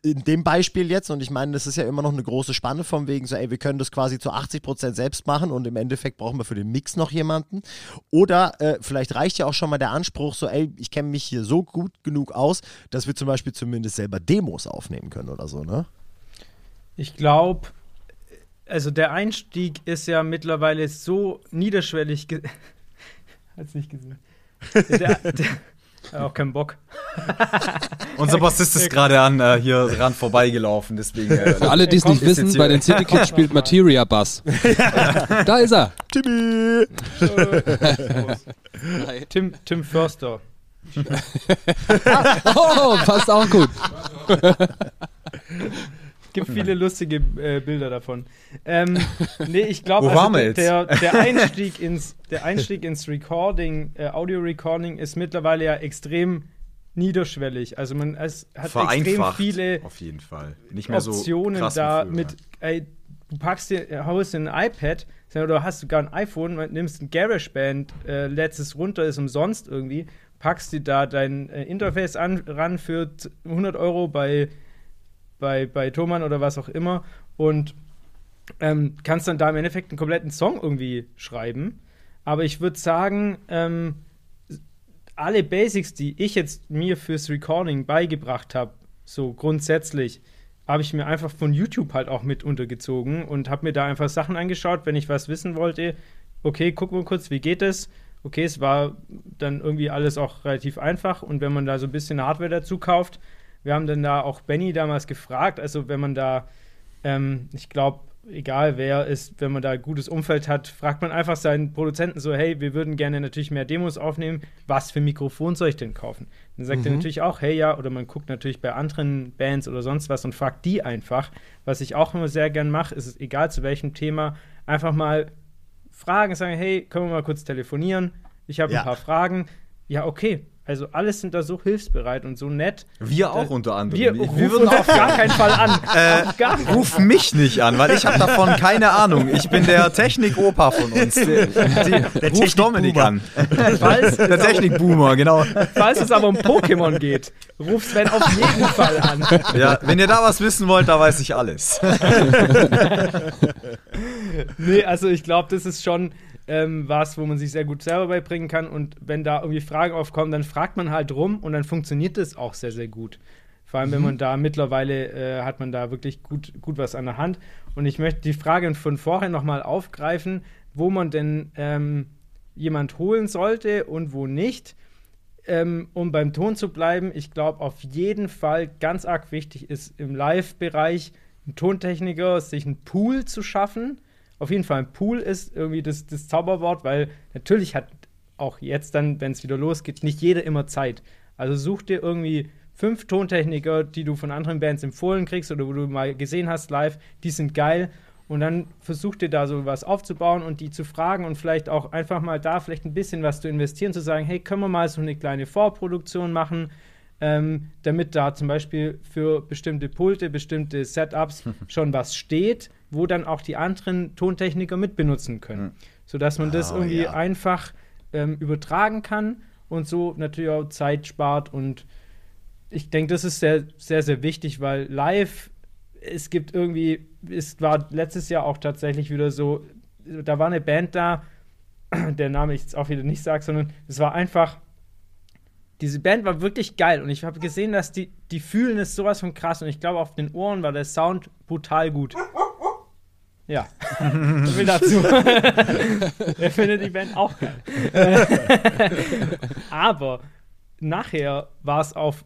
in dem Beispiel jetzt, und ich meine, das ist ja immer noch eine große Spanne von wegen so, ey, wir können das quasi zu 80% selbst machen und im Endeffekt brauchen wir für den Mix noch jemanden. Oder äh, vielleicht reicht ja auch schon mal der Anspruch so, ey, ich kenne mich hier so gut genug aus, dass wir zum Beispiel zumindest selber Demos aufnehmen können oder so, ne? Ich glaube, also der Einstieg ist ja mittlerweile so niederschwellig. Hat's nicht gesehen. Der, der, auch keinen Bock. Unser Bassist ist gerade an äh, hier dran vorbeigelaufen, deswegen. Äh, Für alle, die es nicht wissen, bei den City Kids spielt Materia Bass. da ist er. Timmy! Tim, Tim Förster. Oh, passt auch gut. Gibt viele lustige äh, Bilder davon. Ähm, nee, ich glaube, jetzt? der, der, Einstieg ins, der Einstieg ins Recording, äh, Audio-Recording ist mittlerweile ja extrem niederschwellig. Also man es hat extrem viele Auf jeden Fall. Nicht mehr so Optionen krass da mit, ey, du packst dir, haust dir ein iPad oder hast sogar ein iPhone, nimmst ein GarageBand, äh, lädst es runter, ist umsonst irgendwie, packst dir da dein äh, Interface an, ran für 100 Euro bei, bei, bei Thomann oder was auch immer und ähm, kannst dann da im Endeffekt einen kompletten Song irgendwie schreiben. Aber ich würde sagen, ähm, alle Basics, die ich jetzt mir fürs Recording beigebracht habe, so grundsätzlich, habe ich mir einfach von YouTube halt auch mit untergezogen und habe mir da einfach Sachen angeschaut, wenn ich was wissen wollte. Okay, gucken wir kurz, wie geht es? Okay, es war dann irgendwie alles auch relativ einfach und wenn man da so ein bisschen Hardware dazu kauft, wir haben dann da auch Benny damals gefragt, also wenn man da, ähm, ich glaube, egal wer ist, wenn man da ein gutes Umfeld hat, fragt man einfach seinen Produzenten so, hey, wir würden gerne natürlich mehr Demos aufnehmen, was für Mikrofon soll ich denn kaufen? Dann sagt er natürlich auch, hey ja, oder man guckt natürlich bei anderen Bands oder sonst was und fragt die einfach. Was ich auch immer sehr gern mache, ist egal zu welchem Thema, einfach mal fragen, sagen, hey, können wir mal kurz telefonieren? Ich habe Ja. ein paar Fragen. Ja, okay. Also alles sind da so hilfsbereit und so nett. Wir auch unter anderem. Wir, wir rufen würden auf gar keinen Fall an. Äh, gar Ruf mich nicht an, weil ich habe davon keine Ahnung. Ich bin der Technik-Opa von uns. Der, der Ruf Dominik an. Falls, Der Technik-Boomer, genau. falls es aber um Pokémon geht, ruf Sven auf jeden Fall an. Ja, wenn ihr da was wissen wollt, da weiß ich alles. Nee, also ich glaube, das ist schon ähm, was, wo man sich sehr gut selber beibringen kann. Und wenn da irgendwie Fragen aufkommen, dann fragt man halt rum und dann funktioniert das auch sehr, sehr gut. Vor allem, wenn man da mittlerweile äh, hat man da wirklich gut, gut was an der Hand. Und ich möchte die Frage von vorher nochmal aufgreifen, wo man denn ähm, jemand holen sollte und wo nicht. Ähm, um beim Ton zu bleiben, ich glaube auf jeden Fall ganz arg wichtig ist im Live-Bereich ein Tontechniker sich einen Pool zu schaffen. Auf jeden Fall ein Pool ist irgendwie das, das Zauberwort, weil natürlich hat auch jetzt dann, wenn es wieder losgeht, nicht jeder immer Zeit. Also such dir irgendwie fünf Tontechniker, die du von anderen Bands empfohlen kriegst oder wo du mal gesehen hast live, die sind geil. Und dann versuch dir da so was aufzubauen und die zu fragen und vielleicht auch einfach mal da vielleicht ein bisschen was zu investieren, zu sagen, hey, können wir mal so eine kleine Vorproduktion machen, ähm, damit da zum Beispiel für bestimmte Pulte, bestimmte Setups schon was steht, wo dann auch die anderen Tontechniker mitbenutzen können. Sodass man das Oh, irgendwie ja. einfach ähm, übertragen kann und so natürlich auch Zeit spart. Und ich denke, das ist sehr, sehr, sehr wichtig, weil live, es gibt irgendwie, es war letztes Jahr auch tatsächlich wieder so, da war eine Band da, der Name ich jetzt auch wieder nicht sage, sondern es war einfach diese Band war wirklich geil und ich habe gesehen, dass die, die fühlen es sowas von krass und ich glaube, auf den Ohren war der Sound brutal gut. Ja, so viel dazu. er findet die Band auch geil. Aber nachher war es auf,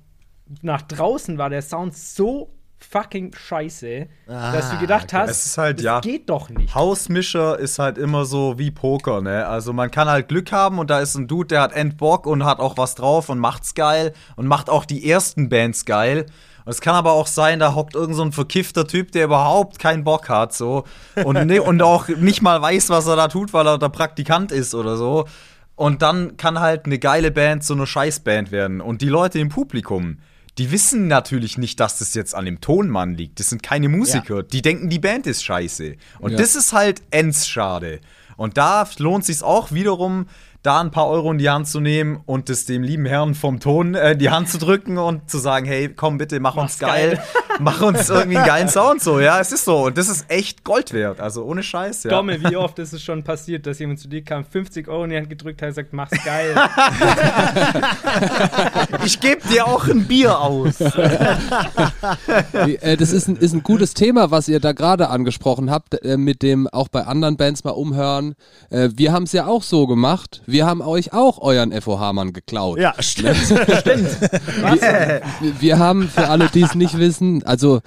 nach draußen war der Sound so fucking scheiße, dass du gedacht hast, Es ist halt, das ja. geht doch nicht. Hausmischer ist halt immer so wie Poker, ne? Also man kann halt Glück haben und da ist ein Dude, der hat Endbock und hat auch was drauf und macht's geil und macht auch die ersten Bands geil. Und es kann aber auch sein, da hockt irgend so ein verkiffter Typ, der überhaupt keinen Bock hat, so. Und, ne, und auch nicht mal weiß, was er da tut, weil er der Praktikant ist oder so. Und dann kann halt eine geile Band so eine Scheißband werden. Und die Leute im Publikum, die wissen natürlich nicht, dass das jetzt an dem Tonmann liegt. Das sind keine Musiker. Die denken, die Band ist scheiße. Und Ja. das ist halt ends schade. Und da lohnt sich auch wiederum, da ein paar Euro in die Hand zu nehmen und es dem lieben Herrn vom Ton äh, in die Hand zu drücken und zu sagen, hey, komm bitte, mach uns Mach's geil. geil. mach uns irgendwie einen geilen Sound so, ja, es ist so. Und das ist echt Gold wert, also ohne Scheiß, ja. Domme, wie oft ist es schon passiert, dass jemand zu dir kam, 50 Euro in die Hand gedrückt hat und sagt, mach's geil. ich gebe dir auch ein Bier aus. äh, das ist ein, ist ein gutes Thema, was ihr da gerade angesprochen habt, äh, mit dem auch bei anderen Bands mal umhören. Äh, wir haben es ja auch so gemacht. Wir haben euch auch euren FOH-Mann geklaut. Ja, stimmt. Stimmt. Wir, wir haben, für alle, die es nicht wissen, also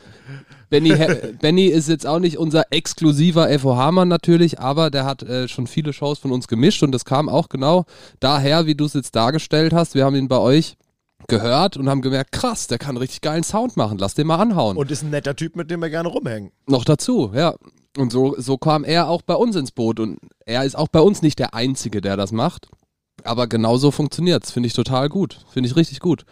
Benny, Benny ist jetzt auch nicht unser exklusiver FOH-Mann natürlich, aber der hat äh, schon viele Shows von uns gemischt und das kam auch genau daher, wie du es jetzt dargestellt hast. Wir haben ihn bei euch gehört und haben gemerkt, krass, der kann richtig geilen Sound machen, lass den mal anhauen. Und ist ein netter Typ, mit dem wir gerne rumhängen. Noch dazu, ja. Und so, so kam er auch bei uns ins Boot und er ist auch bei uns nicht der Einzige, der das macht. Aber genauso funktioniert es, finde ich total gut. Finde ich richtig gut.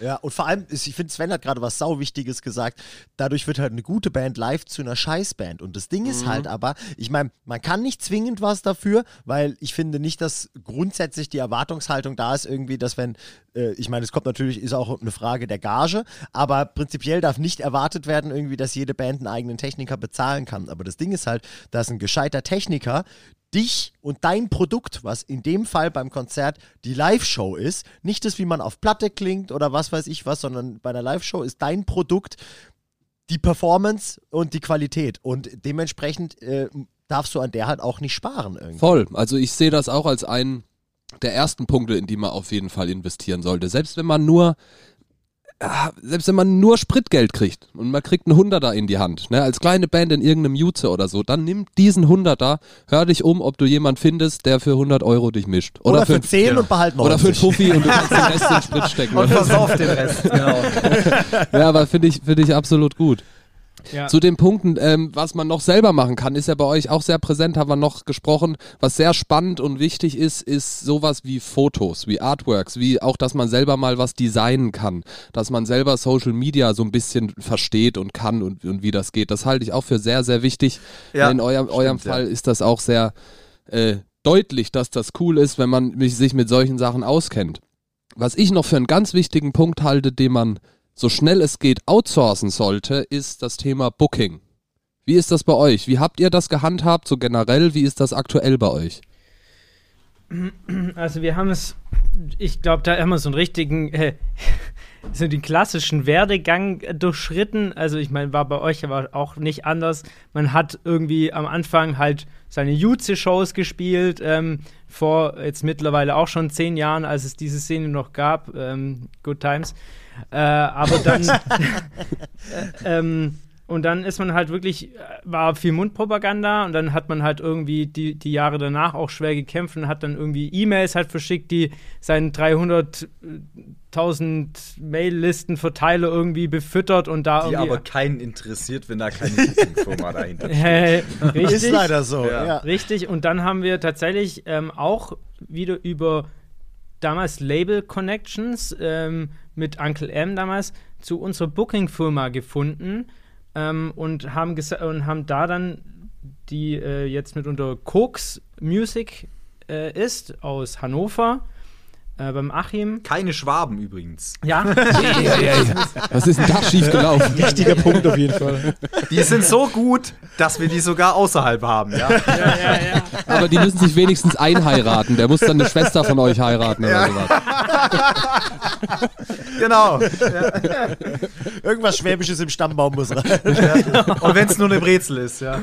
Ja, und vor allem, ich finde, Sven hat gerade was Sauwichtiges gesagt. Dadurch wird halt eine gute Band live zu einer Scheißband. Und das Ding ist halt aber, ich meine, man kann nicht zwingend was dafür, weil ich finde nicht, dass grundsätzlich die Erwartungshaltung da ist, irgendwie, dass wenn, äh, ich meine, es kommt natürlich, ist auch eine Frage der Gage, aber prinzipiell darf nicht erwartet werden, irgendwie, dass jede Band einen eigenen Techniker bezahlen kann. Aber das Ding ist halt, dass ein gescheiter Techniker dich und dein Produkt, was in dem Fall beim Konzert die Live-Show ist, nicht das, wie man auf Platte klingt oder was weiß ich was, sondern bei einer Live-Show ist dein Produkt die Performance und die Qualität. Und dementsprechend äh, darfst du an der halt auch nicht sparen. Irgendwie. Voll. Also ich sehe das auch als einen der ersten Punkte, in die man auf jeden Fall investieren sollte. Selbst wenn man nur selbst wenn man nur Spritgeld kriegt und man kriegt einen Hunderter in die Hand, ne, als kleine Band in irgendeinem Jutze oder so, dann nimm diesen Hunderter, hör dich um, ob du jemand findest, der für 100 Euro dich mischt. Oder, Oder, für 10 und behalt 90. oder für einen Fuffi und du kannst den Rest in den Sprit stecken. Und versauf den Rest, genau. Ja, aber finde ich, finde ich absolut gut. Ja. Zu den Punkten, ähm, was man noch selber machen kann, ist ja bei euch auch sehr präsent, haben wir noch gesprochen. Was sehr spannend und wichtig ist, ist sowas wie Fotos, wie Artworks, wie auch, dass man selber mal was designen kann, dass man selber Social Media so ein bisschen versteht und kann und, und wie das geht. Das halte ich auch für sehr, sehr wichtig. Ja, In eurem, eurem stimmt, Fall ist das auch sehr äh, deutlich, dass das cool ist, wenn man sich mit solchen Sachen auskennt. Was ich noch für einen ganz wichtigen Punkt halte, den man so schnell es geht outsourcen sollte, ist das Thema Booking. Wie ist das bei euch? Wie habt ihr das gehandhabt, so generell? Wie ist das aktuell bei euch? Also wir haben es, ich glaube, da haben wir so einen richtigen, äh, so den klassischen Werdegang durchschritten. Also ich meine, war bei euch aber auch nicht anders. Man hat irgendwie am Anfang halt seine Jutze-Shows gespielt, ähm, vor jetzt mittlerweile auch schon zehn Jahren, als es diese Szene noch gab, ähm, Good Times. Äh, aber dann, äh, ähm, und dann ist man halt wirklich, äh, war viel Mundpropaganda und dann hat man halt irgendwie die, die Jahre danach auch schwer gekämpft und hat dann irgendwie E-Mails halt verschickt, die seinen 300.000 Mail-Listen-Verteiler irgendwie befüttert und da Die irgendwie. aber keinen interessiert, wenn da keine Booking-Firma dahinter steht. Äh, richtig, Ist leider so. Ja. Ja. richtig. Und dann haben wir tatsächlich ähm, auch wieder über damals Label Connections ähm, mit Uncle M damals zu unserer Booking-Firma gefunden ähm, und, haben und haben da dann die äh, jetzt mit unter Koks Music äh, ist aus Hannover äh, beim Achim. Keine Schwaben übrigens. Ja, Was ist denn da schiefgelaufen? Wichtiger Punkt auf jeden Fall. Die sind so gut, dass wir die sogar außerhalb haben, ja. ja, ja, ja. Aber die müssen sich wenigstens einheiraten. Der muss dann eine Schwester von euch heiraten oder sowas. genau. Irgendwas Schwäbisches im Stammbaum muss rein. Und wenn es nur eine Brezel ist, ja.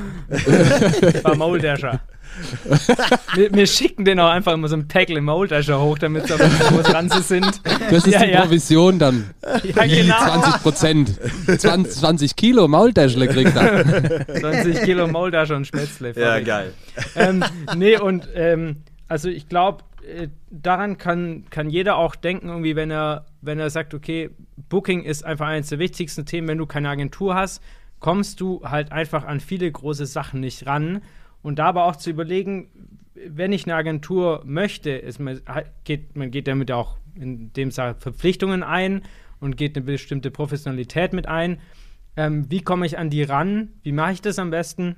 war Maultascher. Wir, wir schicken den auch einfach immer so ein Päckle Maultascher hoch, damit sie auf dem Kurs Ranze sind. Das ist Ja, die ja. Provision dann. Ja, genau. 20 Prozent. 20, 20 Kilo Maultäschle kriegt er. 20 Kilo Maultascher und Spätzle. Ja, verrückt. geil. ähm, nee, und ähm, also ich glaube, äh, daran kann, kann jeder auch denken, irgendwie, wenn er, wenn er sagt, okay, Booking ist einfach eines der wichtigsten Themen, wenn du keine Agentur hast, kommst du halt einfach an viele große Sachen nicht ran. Und da aber auch zu überlegen, wenn ich eine Agentur möchte, ist man, geht, man geht damit auch in dem Fall Verpflichtungen ein und geht eine bestimmte Professionalität mit ein. Ähm, wie komme ich an die ran? Wie mache ich das am besten?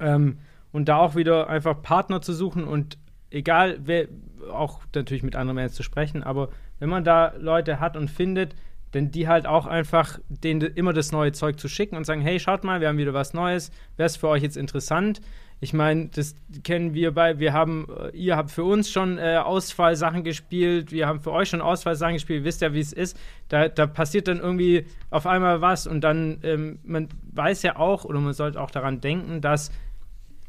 Ähm, und da auch wieder einfach Partner zu suchen und egal, wer, auch natürlich mit anderen Bands zu sprechen, aber wenn man da Leute hat und findet, denn die halt auch einfach denen immer das neue Zeug zu schicken und sagen, hey, schaut mal, wir haben wieder was Neues, wäre es für euch jetzt interessant? Ich meine, das kennen wir bei, wir haben, äh, ihr habt für uns schon äh, Ausfallsachen gespielt, wir haben für euch schon Ausfallsachen gespielt, wisst ja, wie es ist. Da, da passiert dann irgendwie auf einmal was und dann, ähm, man weiß ja auch, oder man sollte auch daran denken, dass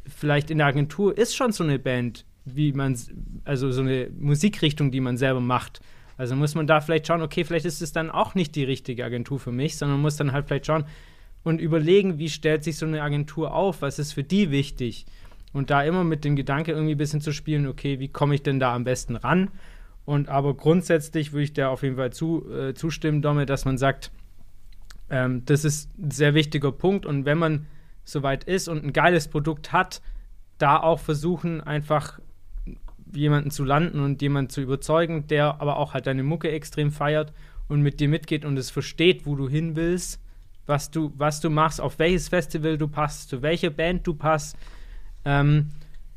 vielleicht in der Agentur ist schon so eine Band, wie man, also so eine Musikrichtung, die man selber macht. Also muss man da vielleicht schauen, okay, vielleicht ist es dann auch nicht die richtige Agentur für mich, sondern muss dann halt vielleicht schauen, und überlegen, wie stellt sich so eine Agentur auf, was ist für die wichtig. Und da immer mit dem Gedanke irgendwie ein bisschen zu spielen, okay, wie komme ich denn da am besten ran? Und aber grundsätzlich würde ich da auf jeden Fall zu, äh, zustimmen, Domme, dass man sagt, ähm, das ist ein sehr wichtiger Punkt. Und wenn man soweit ist und ein geiles Produkt hat, da auch versuchen, einfach jemanden zu landen und jemanden zu überzeugen, der aber auch halt deine Mucke extrem feiert und mit dir mitgeht und es versteht, wo du hin willst was du, was du machst, auf welches Festival du passt, zu welcher Band du passt. Ähm,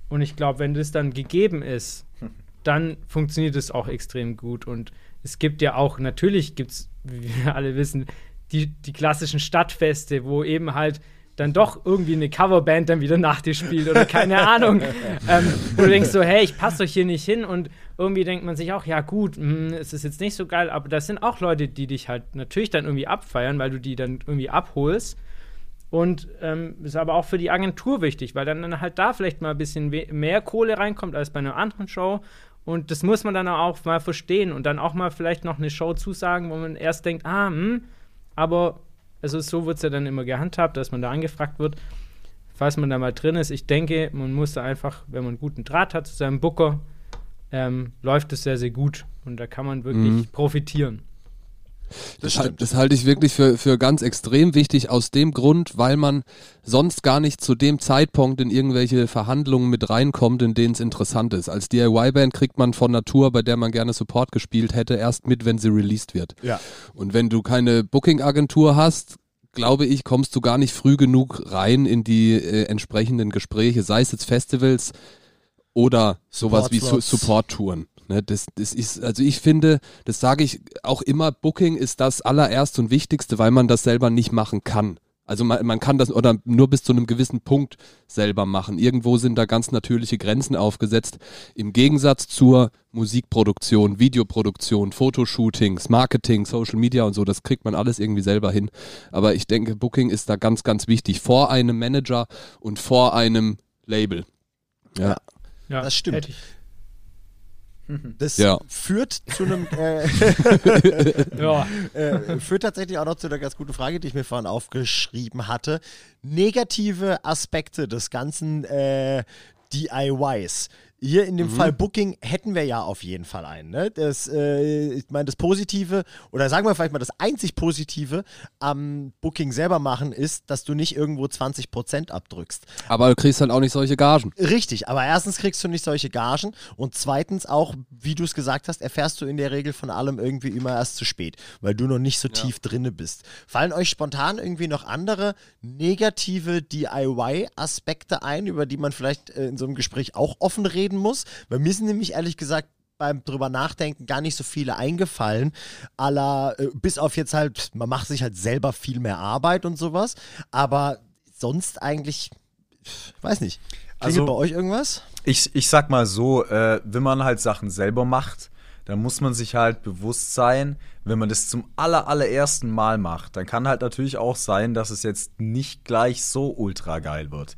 und ich glaube, wenn das dann gegeben ist, dann funktioniert es auch extrem gut. Und es gibt ja auch, natürlich gibt es, wie wir alle wissen, die, die klassischen Stadtfeste, wo eben halt dann doch irgendwie eine Coverband dann wieder nach dir spielt oder keine Ahnung. ähm, wo du denkst so, hey, ich passe euch hier nicht hin und irgendwie denkt man sich auch, ja gut, mh, hm, es ist jetzt nicht so geil, aber das sind auch Leute, die dich halt natürlich dann irgendwie abfeiern, weil du die dann irgendwie abholst. Und ähm, ist aber auch für die Agentur wichtig, weil dann, dann halt da vielleicht mal ein bisschen mehr Kohle reinkommt als bei einer anderen Show. Und das muss man dann auch mal verstehen und dann auch mal vielleicht noch eine Show zusagen, wo man erst denkt, ah, hm, aber also so wird es ja dann immer gehandhabt, dass man da angefragt wird, falls man da mal drin ist. Ich denke, man muss da einfach, wenn man einen guten Draht hat zu seinem Booker, ähm, läuft es sehr, sehr gut. Und da kann man wirklich mhm. profitieren. Das, das, das, halte ich wirklich für, für ganz extrem wichtig, aus dem Grund, weil man sonst gar nicht zu dem Zeitpunkt in irgendwelche Verhandlungen mit reinkommt, in denen es interessant ist. Als DIY-Band kriegt man von Natur, bei der man gerne Support gespielt hätte, erst mit, wenn sie released wird. Ja. Und wenn du keine Booking-Agentur hast, glaube ich, kommst du gar nicht früh genug rein in die äh, entsprechenden Gespräche, sei es jetzt Festivals oder sowas wie Su Support-Touren. Ne, das, das ist, also ich finde, das sage ich auch immer, Booking ist das allererste und wichtigste, weil man das selber nicht machen kann. Also man, man kann das oder nur bis zu einem gewissen Punkt selber machen. Irgendwo sind da ganz natürliche Grenzen aufgesetzt. Im Gegensatz zur Musikproduktion, Videoproduktion, Fotoshootings, Marketing, Social Media und so, das kriegt man alles irgendwie selber hin. Aber ich denke, Booking ist da ganz, ganz wichtig vor einem Manager und vor einem Label. Ja, ja das stimmt. Das ja. führt zu einem äh, ja. äh, führt tatsächlich auch noch zu einer ganz guten Frage, die ich mir vorhin aufgeschrieben hatte. Negative Aspekte des ganzen äh, DIYs. Hier in dem mhm. Fall Booking hätten wir ja auf jeden Fall einen. Ne? Das, äh, ich meine, das Positive, oder sagen wir vielleicht mal das einzig Positive am Booking selber machen ist, dass du nicht irgendwo 20% abdrückst. Aber du kriegst halt auch nicht solche Gagen. Richtig, aber erstens kriegst du nicht solche Gagen und zweitens auch, wie du es gesagt hast, erfährst du in der Regel von allem irgendwie immer erst zu spät, weil du noch nicht so ja. tief drinne bist. Fallen euch spontan irgendwie noch andere negative DIY-Aspekte ein, über die man vielleicht äh, in so einem Gespräch auch offen reden reden muss. Weil mir sind nämlich ehrlich gesagt beim drüber nachdenken gar nicht so viele eingefallen. Aller, äh, bis auf jetzt halt, man macht sich halt selber viel mehr Arbeit und sowas. Aber sonst eigentlich, weiß nicht. Klingelt also, bei euch irgendwas? Ich, ich sag mal so, äh, wenn man halt Sachen selber macht, dann muss man sich halt bewusst sein, wenn man das zum aller, allerersten Mal macht, dann kann halt natürlich auch sein, dass es jetzt nicht gleich so ultra geil wird.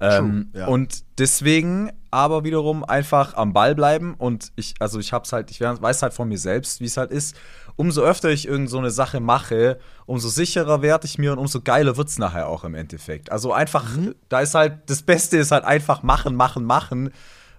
Ähm, ja. Und deswegen aber wiederum einfach am Ball bleiben und ich, also ich hab's halt, ich weiß halt von mir selbst, wie es halt ist. Umso öfter ich irgend so eine Sache mache, umso sicherer werde ich mir und umso geiler wird's nachher auch im Endeffekt. Also einfach, mhm. da ist halt, das Beste ist halt einfach machen, machen, machen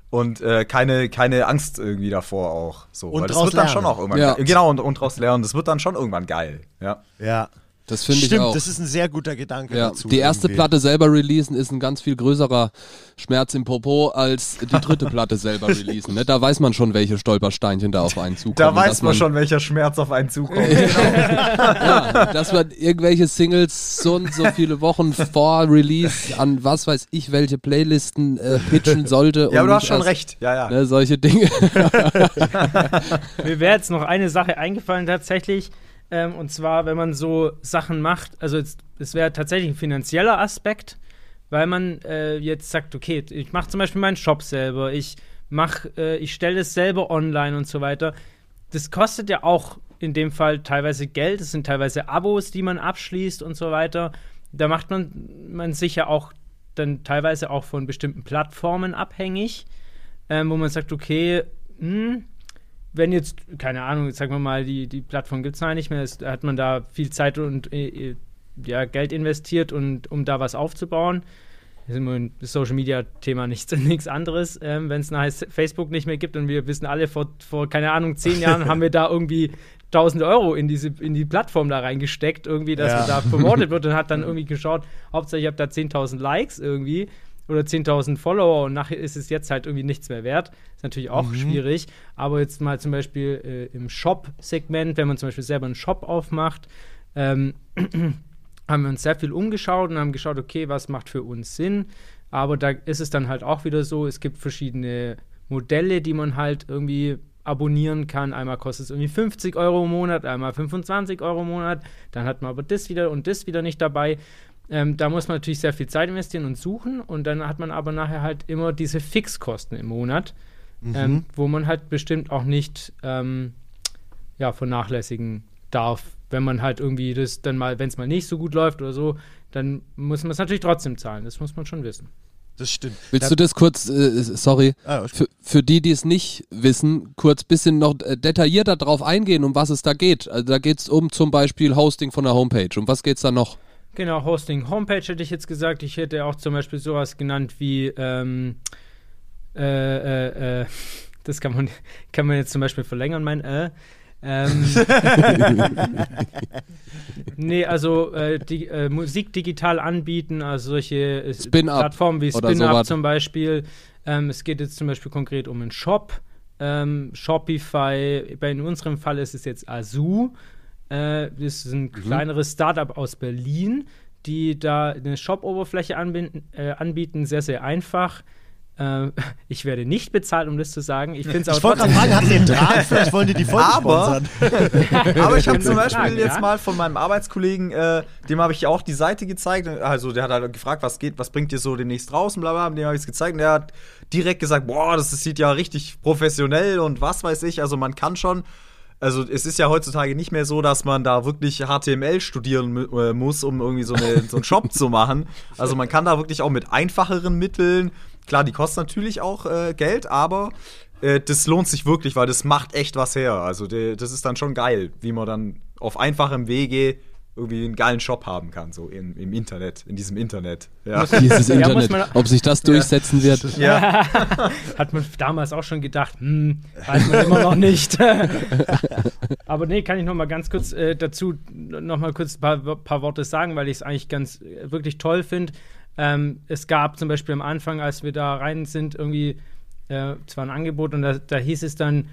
und äh, keine, keine Angst irgendwie davor auch. So, und weil das wird dann lernen. schon auch irgendwann ja. Genau, und, und daraus lernen. Das wird dann schon irgendwann geil. Ja. Ja. Das finde ich auch. das ist ein sehr guter Gedanke ja, dazu. Die erste irgendwie. Platte selber releasen ist ein ganz viel größerer Schmerz im Popo als die dritte Platte selber releasen. Ne? Da weiß man schon, welche Stolpersteinchen da auf einen zukommen. Da weiß man, man schon, welcher Schmerz auf einen zukommt. genau. ja, dass man irgendwelche Singles so und so viele Wochen vor Release an was weiß ich, welche Playlisten äh, pitchen sollte. Ja, aber du hast schon erst, recht. Ja, ja. Ne, solche Dinge. Mir wäre jetzt noch eine Sache eingefallen tatsächlich Ähm, und zwar, wenn man so Sachen macht, also es wäre tatsächlich ein finanzieller Aspekt, weil man äh, jetzt sagt, okay, ich mache zum Beispiel meinen Shop selber, ich mach, äh, ich stelle es selber online und so weiter. Das kostet ja auch in dem Fall teilweise Geld, es sind teilweise Abos, die man abschließt und so weiter. Da macht man, man sich ja auch dann teilweise auch von bestimmten Plattformen abhängig, ähm, wo man sagt, okay, mh, hm, wenn jetzt, keine Ahnung, sagen wir mal, die, die Plattform gibt es noch nicht mehr, ist, hat man da viel Zeit und äh, ja, Geld investiert und um da was aufzubauen. Das ist immer ein Social Media Thema nichts, nichts anderes. Ähm, Wenn es nachher Facebook nicht mehr gibt und wir wissen alle, vor, vor, keine Ahnung, zehn Jahren haben wir da irgendwie tausend Euro in diese in die Plattform da reingesteckt, irgendwie, dass ja. da promotet wird und hat dann irgendwie geschaut, Hauptsache ich habe da 10.000 Likes irgendwie oder 10.000 Follower und nachher ist es jetzt halt irgendwie nichts mehr wert. Ist natürlich auch mhm. schwierig. Aber jetzt mal zum Beispiel äh, im Shop-Segment, wenn man zum Beispiel selber einen Shop aufmacht, ähm, haben wir uns sehr viel umgeschaut und haben geschaut, okay, was macht für uns Sinn. Aber da ist es dann halt auch wieder so, es gibt verschiedene Modelle, die man halt irgendwie abonnieren kann. Einmal kostet es irgendwie 50 Euro im Monat, einmal 25 Euro im Monat. Dann hat man aber das wieder und das wieder nicht dabei. Ähm, da muss man natürlich sehr viel Zeit investieren und suchen und dann hat man aber nachher halt immer diese Fixkosten im Monat, mhm. ähm, wo man halt bestimmt auch nicht ähm, ja, vernachlässigen darf. Wenn man halt irgendwie das dann mal, wenn es mal nicht so gut läuft oder so, dann muss man es natürlich trotzdem zahlen. Das muss man schon wissen. Das stimmt. Willst du das kurz, äh, sorry, ah, für, für, die, die es nicht wissen, kurz ein bisschen noch äh, detaillierter darauf eingehen, um was es da geht? Also da geht es um zum Beispiel Hosting von der Homepage. Um was geht es da noch? Genau, Hosting. Homepage hätte ich jetzt gesagt. Ich hätte auch zum Beispiel sowas genannt wie, ähm, äh, äh, äh, das kann man, kann man jetzt zum Beispiel verlängern, mein äh. Ähm, nee, also äh, die, äh, Musik digital anbieten, also solche äh, Plattformen wie Spin-Up zum Beispiel. Ähm, es geht jetzt zum Beispiel konkret um einen Shop. Ähm, Shopify, bei in unserem Fall ist es jetzt Azu. Äh, das ist ein mhm. kleineres Startup aus Berlin, die da eine Shop-Oberfläche anbieten, äh, anbieten, sehr, sehr einfach. Äh, ich werde nicht bezahlt, um das zu sagen. Ich finde es auch Ich wollte gerade fragen, hat den Draht? Vielleicht wollen die die Folge aber, aber ich habe zum Beispiel fragen, jetzt ja? mal von meinem Arbeitskollegen, äh, dem habe ich auch die Seite gezeigt. Also der hat halt gefragt, was geht, was bringt ihr so demnächst raus und bla bla. Dem habe ich es gezeigt und der hat direkt gesagt, boah, das sieht ja richtig professionell und was weiß ich. Also man kann schon also es ist ja heutzutage nicht mehr so, dass man da wirklich HTML studieren äh, muss, um irgendwie so, eine, so einen Shop zu machen. Also man kann da wirklich auch mit einfacheren Mitteln, klar, die kosten natürlich auch äh, Geld, aber äh, das lohnt sich wirklich, weil das macht echt was her. Also das ist dann schon geil, wie man dann auf einfachem Wege irgendwie einen geilen Shop haben kann, so in, im Internet, in diesem Internet. Ja. Dieses Internet, ja, ob sich das durchsetzen ja. wird. Ja. Hat man damals auch schon gedacht, hm, weiß man immer noch nicht. Aber nee, kann ich noch mal ganz kurz äh, dazu noch mal kurz ein paar, paar Worte sagen, weil ich es eigentlich ganz äh, wirklich toll finde. Ähm, es gab zum Beispiel am Anfang, als wir da rein sind, irgendwie äh, zwar ein Angebot und da, da hieß es dann,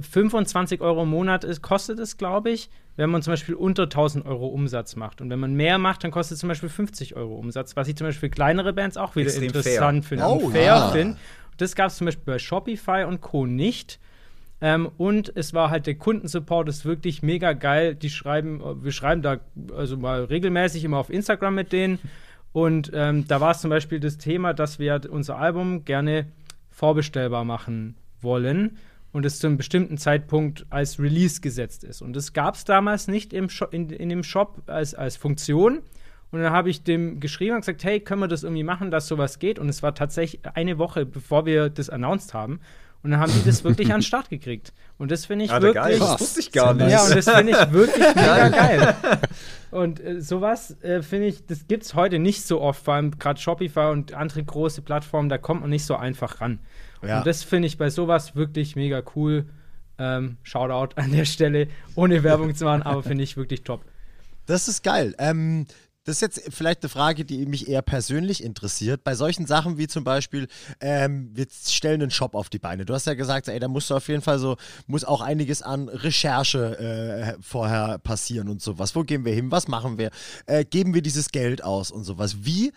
25 Euro im Monat ist, kostet es, glaube ich, wenn man zum Beispiel unter 1000 Euro Umsatz macht. Und wenn man mehr macht, dann kostet es zum Beispiel 50 Euro Umsatz, was ich zum Beispiel für kleinere Bands auch wieder Extrem interessant finde oh, fair ja. finde. Das gab es zum Beispiel bei Shopify und Co. nicht. Ähm, und es war halt der Kundensupport ist wirklich mega geil. Die schreiben, wir schreiben da also mal regelmäßig immer auf Instagram mit denen. Und ähm, da war es zum Beispiel das Thema, dass wir unser Album gerne vorbestellbar machen wollen und es zu einem bestimmten Zeitpunkt als Release gesetzt ist. Und das gab es damals nicht im Shop, in, in dem Shop als, als Funktion. Und dann habe ich dem geschrieben und gesagt, hey, können wir das irgendwie machen, dass sowas geht? Und es war tatsächlich eine Woche, bevor wir das announced haben. Und dann haben die das wirklich an den Start gekriegt. Und das finde ich ja, wirklich. Geil. Das wusste ich gar nicht. Ja, und das finde ich wirklich mega geil. Und äh, sowas äh, finde ich, das gibt es heute nicht so oft, vor allem gerade Shopify und andere große Plattformen, da kommt man nicht so einfach ran. Ja. Und das finde ich bei sowas wirklich mega cool. Ähm, Shoutout an der Stelle, ohne Werbung zu machen, aber finde ich wirklich top. Das ist geil. Ähm, das ist jetzt vielleicht eine Frage, die mich eher persönlich interessiert. Bei solchen Sachen wie zum Beispiel, ähm, wir stellen einen Shop auf die Beine. Du hast ja gesagt, ey, da musst du auf jeden Fall so, muss auch einiges an Recherche äh, vorher passieren und sowas. Wo gehen wir hin? Was machen wir? Äh, geben wir dieses Geld aus und sowas? Wie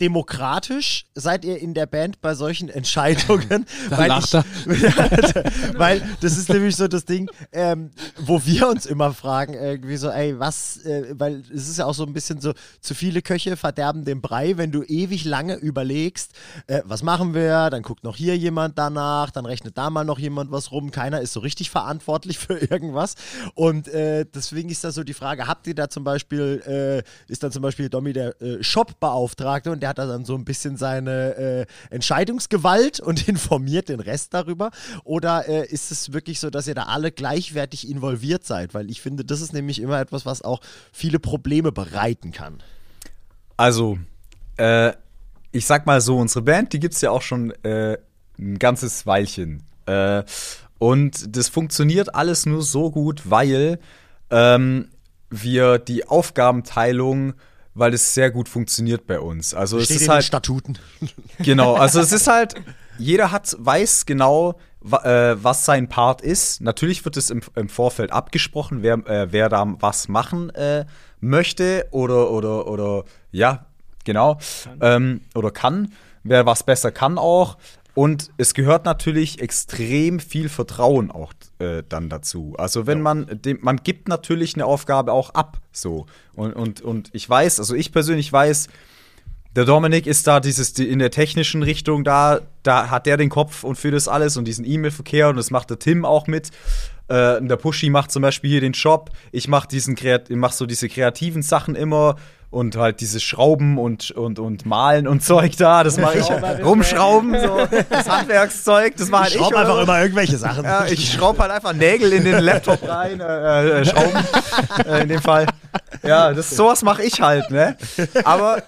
demokratisch seid ihr in der Band bei solchen Entscheidungen? weil, ich, weil das ist nämlich so das Ding. Ähm, wo wir uns immer fragen, irgendwie so, ey, was, äh, weil es ist ja auch so ein bisschen so, zu viele Köche verderben den Brei, wenn du ewig lange überlegst, äh, was machen wir, dann guckt noch hier jemand danach, dann rechnet da mal noch jemand was rum, keiner ist so richtig verantwortlich für irgendwas. Und äh, deswegen ist da so die Frage, habt ihr da zum Beispiel, äh, ist dann zum Beispiel Domi der äh, Shop-Beauftragte und der hat da dann so ein bisschen seine äh, Entscheidungsgewalt und informiert den Rest darüber? Oder äh, ist es wirklich so, dass ihr da alle gleichwertig involviert seid? Weil ich finde, das ist nämlich immer etwas, was auch viele Probleme bereiten kann. Also, äh, ich sag mal so, unsere Band, die gibt es ja auch schon äh, ein ganzes Weilchen. Äh, und das funktioniert alles nur so gut, weil ähm, wir die Aufgabenteilung, weil es sehr gut funktioniert bei uns. Also Steht es ist in den halt Statuten. genau. Also es ist halt jeder hat weiß genau, äh, was sein Part ist. Natürlich wird es im, im Vorfeld abgesprochen, wer, äh, wer da was machen äh, möchte oder oder oder ja genau ähm, oder kann, wer was besser kann auch. Und es gehört natürlich extrem viel Vertrauen auch äh, dann dazu. Also wenn man, dem, man gibt natürlich eine Aufgabe auch ab, so. Und, und, und ich weiß, also ich persönlich weiß, der Dominik ist da dieses die- in der technischen Richtung da, da hat der den Kopf und für das alles und diesen E-Mail-Verkehr und das macht der Tim auch mit. Äh, und der Pushy macht zum Beispiel hier den Shop. Ich mache diesen Kreat ich mach so diese kreativen Sachen immer und halt dieses Schrauben und, und, und Malen und Zeug da. Das mache ich. Rumschrauben, so das Handwerkszeug, das mache halt ich. Schraub oder einfach so. immer irgendwelche Sachen. Ja, ich schraube halt einfach Nägel in den Laptop rein, äh, äh, Schrauben äh, in dem Fall. Ja, das sowas mache ich halt, ne? Aber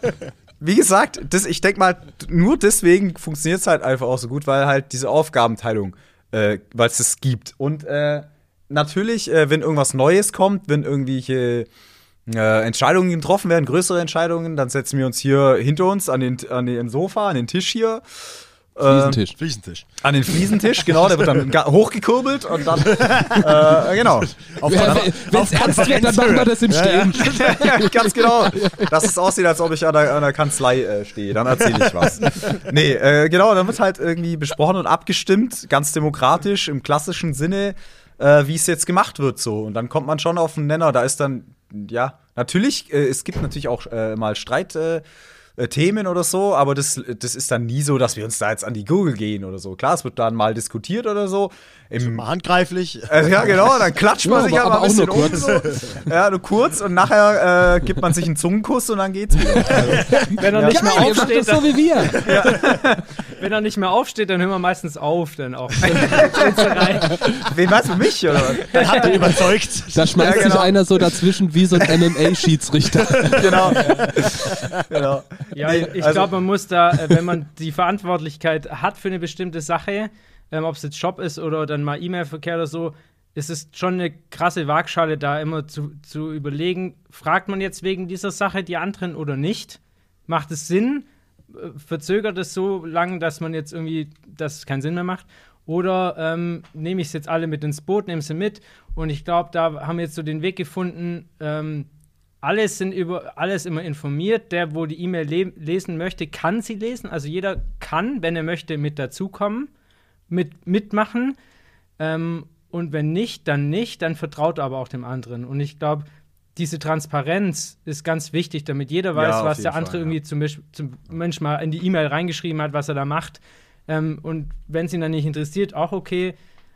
wie gesagt, das, ich denke mal, nur deswegen funktioniert es halt einfach auch so gut, weil halt diese Aufgabenteilung, äh, weil es das gibt. Und äh, natürlich, äh, wenn irgendwas Neues kommt, wenn irgendwelche äh, Entscheidungen getroffen werden, größere Entscheidungen, dann setzen wir uns hier hinter uns an den, an den Sofa, an den Tisch hier. Fliesentisch. Fliesentisch. An den Fliesentisch, genau, der wird dann hochgekurbelt und dann, äh, genau. Auf Wenn es ernst wird, dann machen wir das im Stehen. Ganz genau. Dass es aussieht, als ob ich an der, an der Kanzlei äh, stehe. Dann erzähle ich was. Nee, äh, genau, dann wird halt irgendwie besprochen und abgestimmt, ganz demokratisch, im klassischen Sinne, äh, wie es jetzt gemacht wird so. Und dann kommt man schon auf einen Nenner. Da ist dann, ja, natürlich, äh, es gibt natürlich auch äh, mal Streit. Äh, Themen oder so, aber das, das ist dann nie so, dass wir uns da jetzt an die Google gehen oder so. Klar, es wird dann mal diskutiert oder so. Im, Mal handgreiflich. äh, ja, genau, dann klatscht man Ja, sich aber- aber, ein bisschen nur um. So. Ja, nur kurz und nachher äh, gibt man sich einen Zungenkuss und dann geht's wieder. Wenn er nicht mehr aufsteht, das so wie wir. wenn er nicht mehr aufsteht, dann hören wir meistens auf, dann auch. Wen meinst du, mich oder was? Dann habt ihr überzeugt. Da schmeißt Ja, genau. sich einer so dazwischen wie so ein MMA-Schiedsrichter. genau. genau. Ja, Nee, ich also- glaube, man muss da, äh, wenn man die Verantwortlichkeit hat für eine bestimmte Sache, ähm, ob es jetzt Job ist oder dann mal E-Mail-Verkehr oder so, ist es schon eine krasse Waagschale, da immer zu, zu überlegen, fragt man jetzt wegen dieser Sache die anderen oder nicht? Macht es Sinn? Äh, Verzögert es so lange, dass man jetzt irgendwie, dass es keinen Sinn mehr macht? Oder ähm, nehme ich es jetzt alle mit ins Boot, nehme sie mit? Und ich glaube, da haben wir jetzt so den Weg gefunden, ähm, alle sind über alles immer informiert. Der, wo die E-Mail le lesen möchte, kann sie lesen. Also jeder kann, wenn er möchte, mit dazukommen, mit, mitmachen. Ähm, und wenn nicht, dann nicht. Dann vertraut er aber auch dem anderen. Und ich glaube, diese Transparenz ist ganz wichtig, damit jeder weiß, auf was der andere Fall, ja. irgendwie zum, Beispiel- zum Mensch mal in die E-Mail reingeschrieben hat, was er da macht. Ähm, und wenn es ihn dann nicht interessiert, auch okay.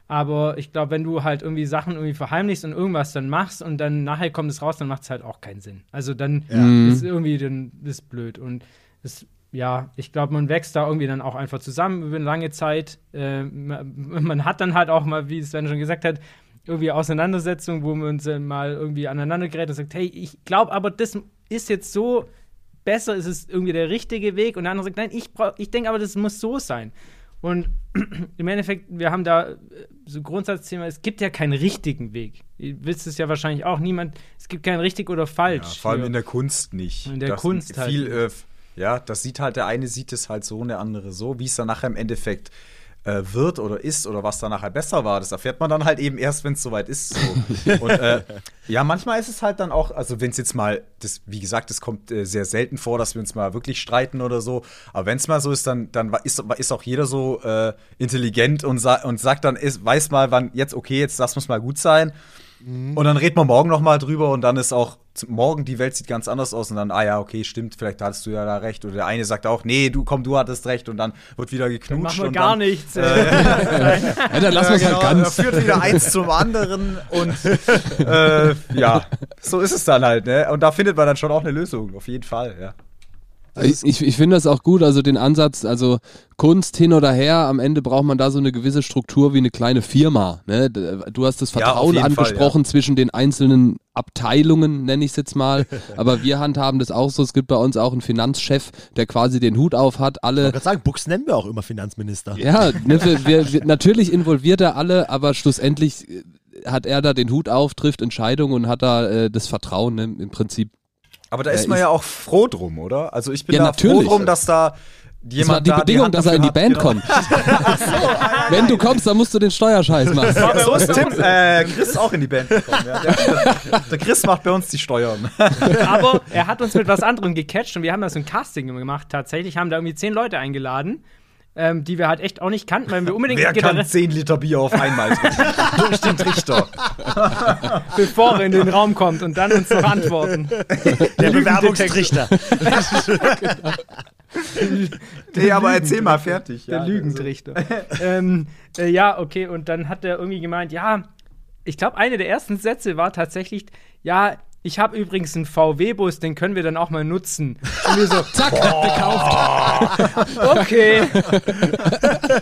Aber ich glaube, wenn du halt irgendwie Sachen irgendwie verheimlichst und irgendwas dann machst und dann nachher kommt es raus, dann macht es halt auch keinen Sinn. Also dann ist irgendwie dann ist blöd. Und es, ja, ich glaube, man wächst da irgendwie dann auch einfach zusammen über eine lange Zeit. Äh, man, man hat dann halt auch mal, wie Sven schon gesagt hat, irgendwie Auseinandersetzungen, wo man uns dann mal irgendwie aneinander gerät und sagt, hey, ich glaube aber, das ist jetzt so besser, ist es irgendwie der richtige Weg. Und der andere sagt, nein, ich, brauch- ich denke aber, das muss so sein. Und im Endeffekt, wir haben da äh, so ein Grundsatzthema, es gibt ja keinen richtigen Weg. Ihr wisst es ja wahrscheinlich auch, niemand, es gibt kein richtig oder Ja, falsch. vor allem hier. in der Kunst nicht. In der Das Kunst halt viel, äh, ja, das sieht halt, der eine sieht es halt so und der andere so. Wie es dann nachher im Endeffekt äh, wird oder ist oder was dann nachher besser war, das erfährt man dann halt eben erst, wenn es soweit ist. So. und äh, ja, manchmal ist es halt dann auch, also wenn es jetzt mal, das, wie gesagt, es kommt äh, sehr selten vor, dass wir uns mal wirklich streiten oder so. Aber wenn es mal so ist, dann, dann ist, ist auch jeder so äh, intelligent und, sa und sagt dann, ist, weiß mal, wann jetzt, okay, jetzt lass muss mal gut sein. Und dann reden wir morgen noch mal drüber und dann ist auch morgen die Welt sieht ganz anders aus und dann, ah ja, okay, stimmt, vielleicht hattest du ja da recht. Oder der eine sagt auch, nee, du komm, du hattest recht und dann wird wieder geknutscht. Dann machen wir und gar dann, nichts. Äh, Ja, dann lassen wir es genau, halt ganz. Da führt wieder eins zum anderen und äh, ja, so ist es dann halt, ne? Und da findet man dann schon auch eine Lösung, auf jeden Fall, ja. Ich, ich, ich finde das auch gut, also den Ansatz, also Kunst hin oder her, am Ende braucht man da so eine gewisse Struktur wie eine kleine Firma. Ne? Du hast das Ja, Vertrauen jeden Fall, angesprochen zwischen den einzelnen Abteilungen, nenne ich es jetzt mal. Aber wir handhaben das auch so. Es gibt bei uns auch einen Finanzchef, der quasi den Hut auf hat. Ich Alle wollte gerade sagen, Bux nennen wir auch immer Finanzminister. Ja, ne, wir, wir, wir, natürlich involviert er alle, aber schlussendlich äh, hat er da den Hut auf, trifft Entscheidungen und hat da äh, das Vertrauen ne, im Prinzip. Aber da Ja, ist man ja auch froh drum, oder? Also ich bin Ja, da natürlich. froh drum, dass da Das jemand war die da Bedingung, Hand dass er in die Band hat, kommt. Wenn du kommst, dann musst du den Steuerscheiß machen. Genau. So ist Tim, äh, Chris auch in die Band gekommen. Ja. Der, der Chris macht bei uns die Steuern. Aber er hat uns mit was anderem gecatcht und wir haben da so ein Casting gemacht. Tatsächlich haben da irgendwie zehn Leute eingeladen, ähm, die wir halt echt auch nicht kannten, weil wir unbedingt Wer kann Gitarre- 10 Liter Bier auf einmal? Durch den Trichter. bevor er in den Raum kommt und dann uns noch antworten. Der Bewerbungstrichter. Nee, aber erzähl mal fertig. Der ja. Lügentrichter. ähm, äh, ja, okay, und dann hat er irgendwie gemeint, ja, ich glaube, eine der ersten Sätze war tatsächlich, ja, ich habe übrigens einen VW-Bus, den können wir dann auch mal nutzen. Und wir so, Zack, gekauft. okay,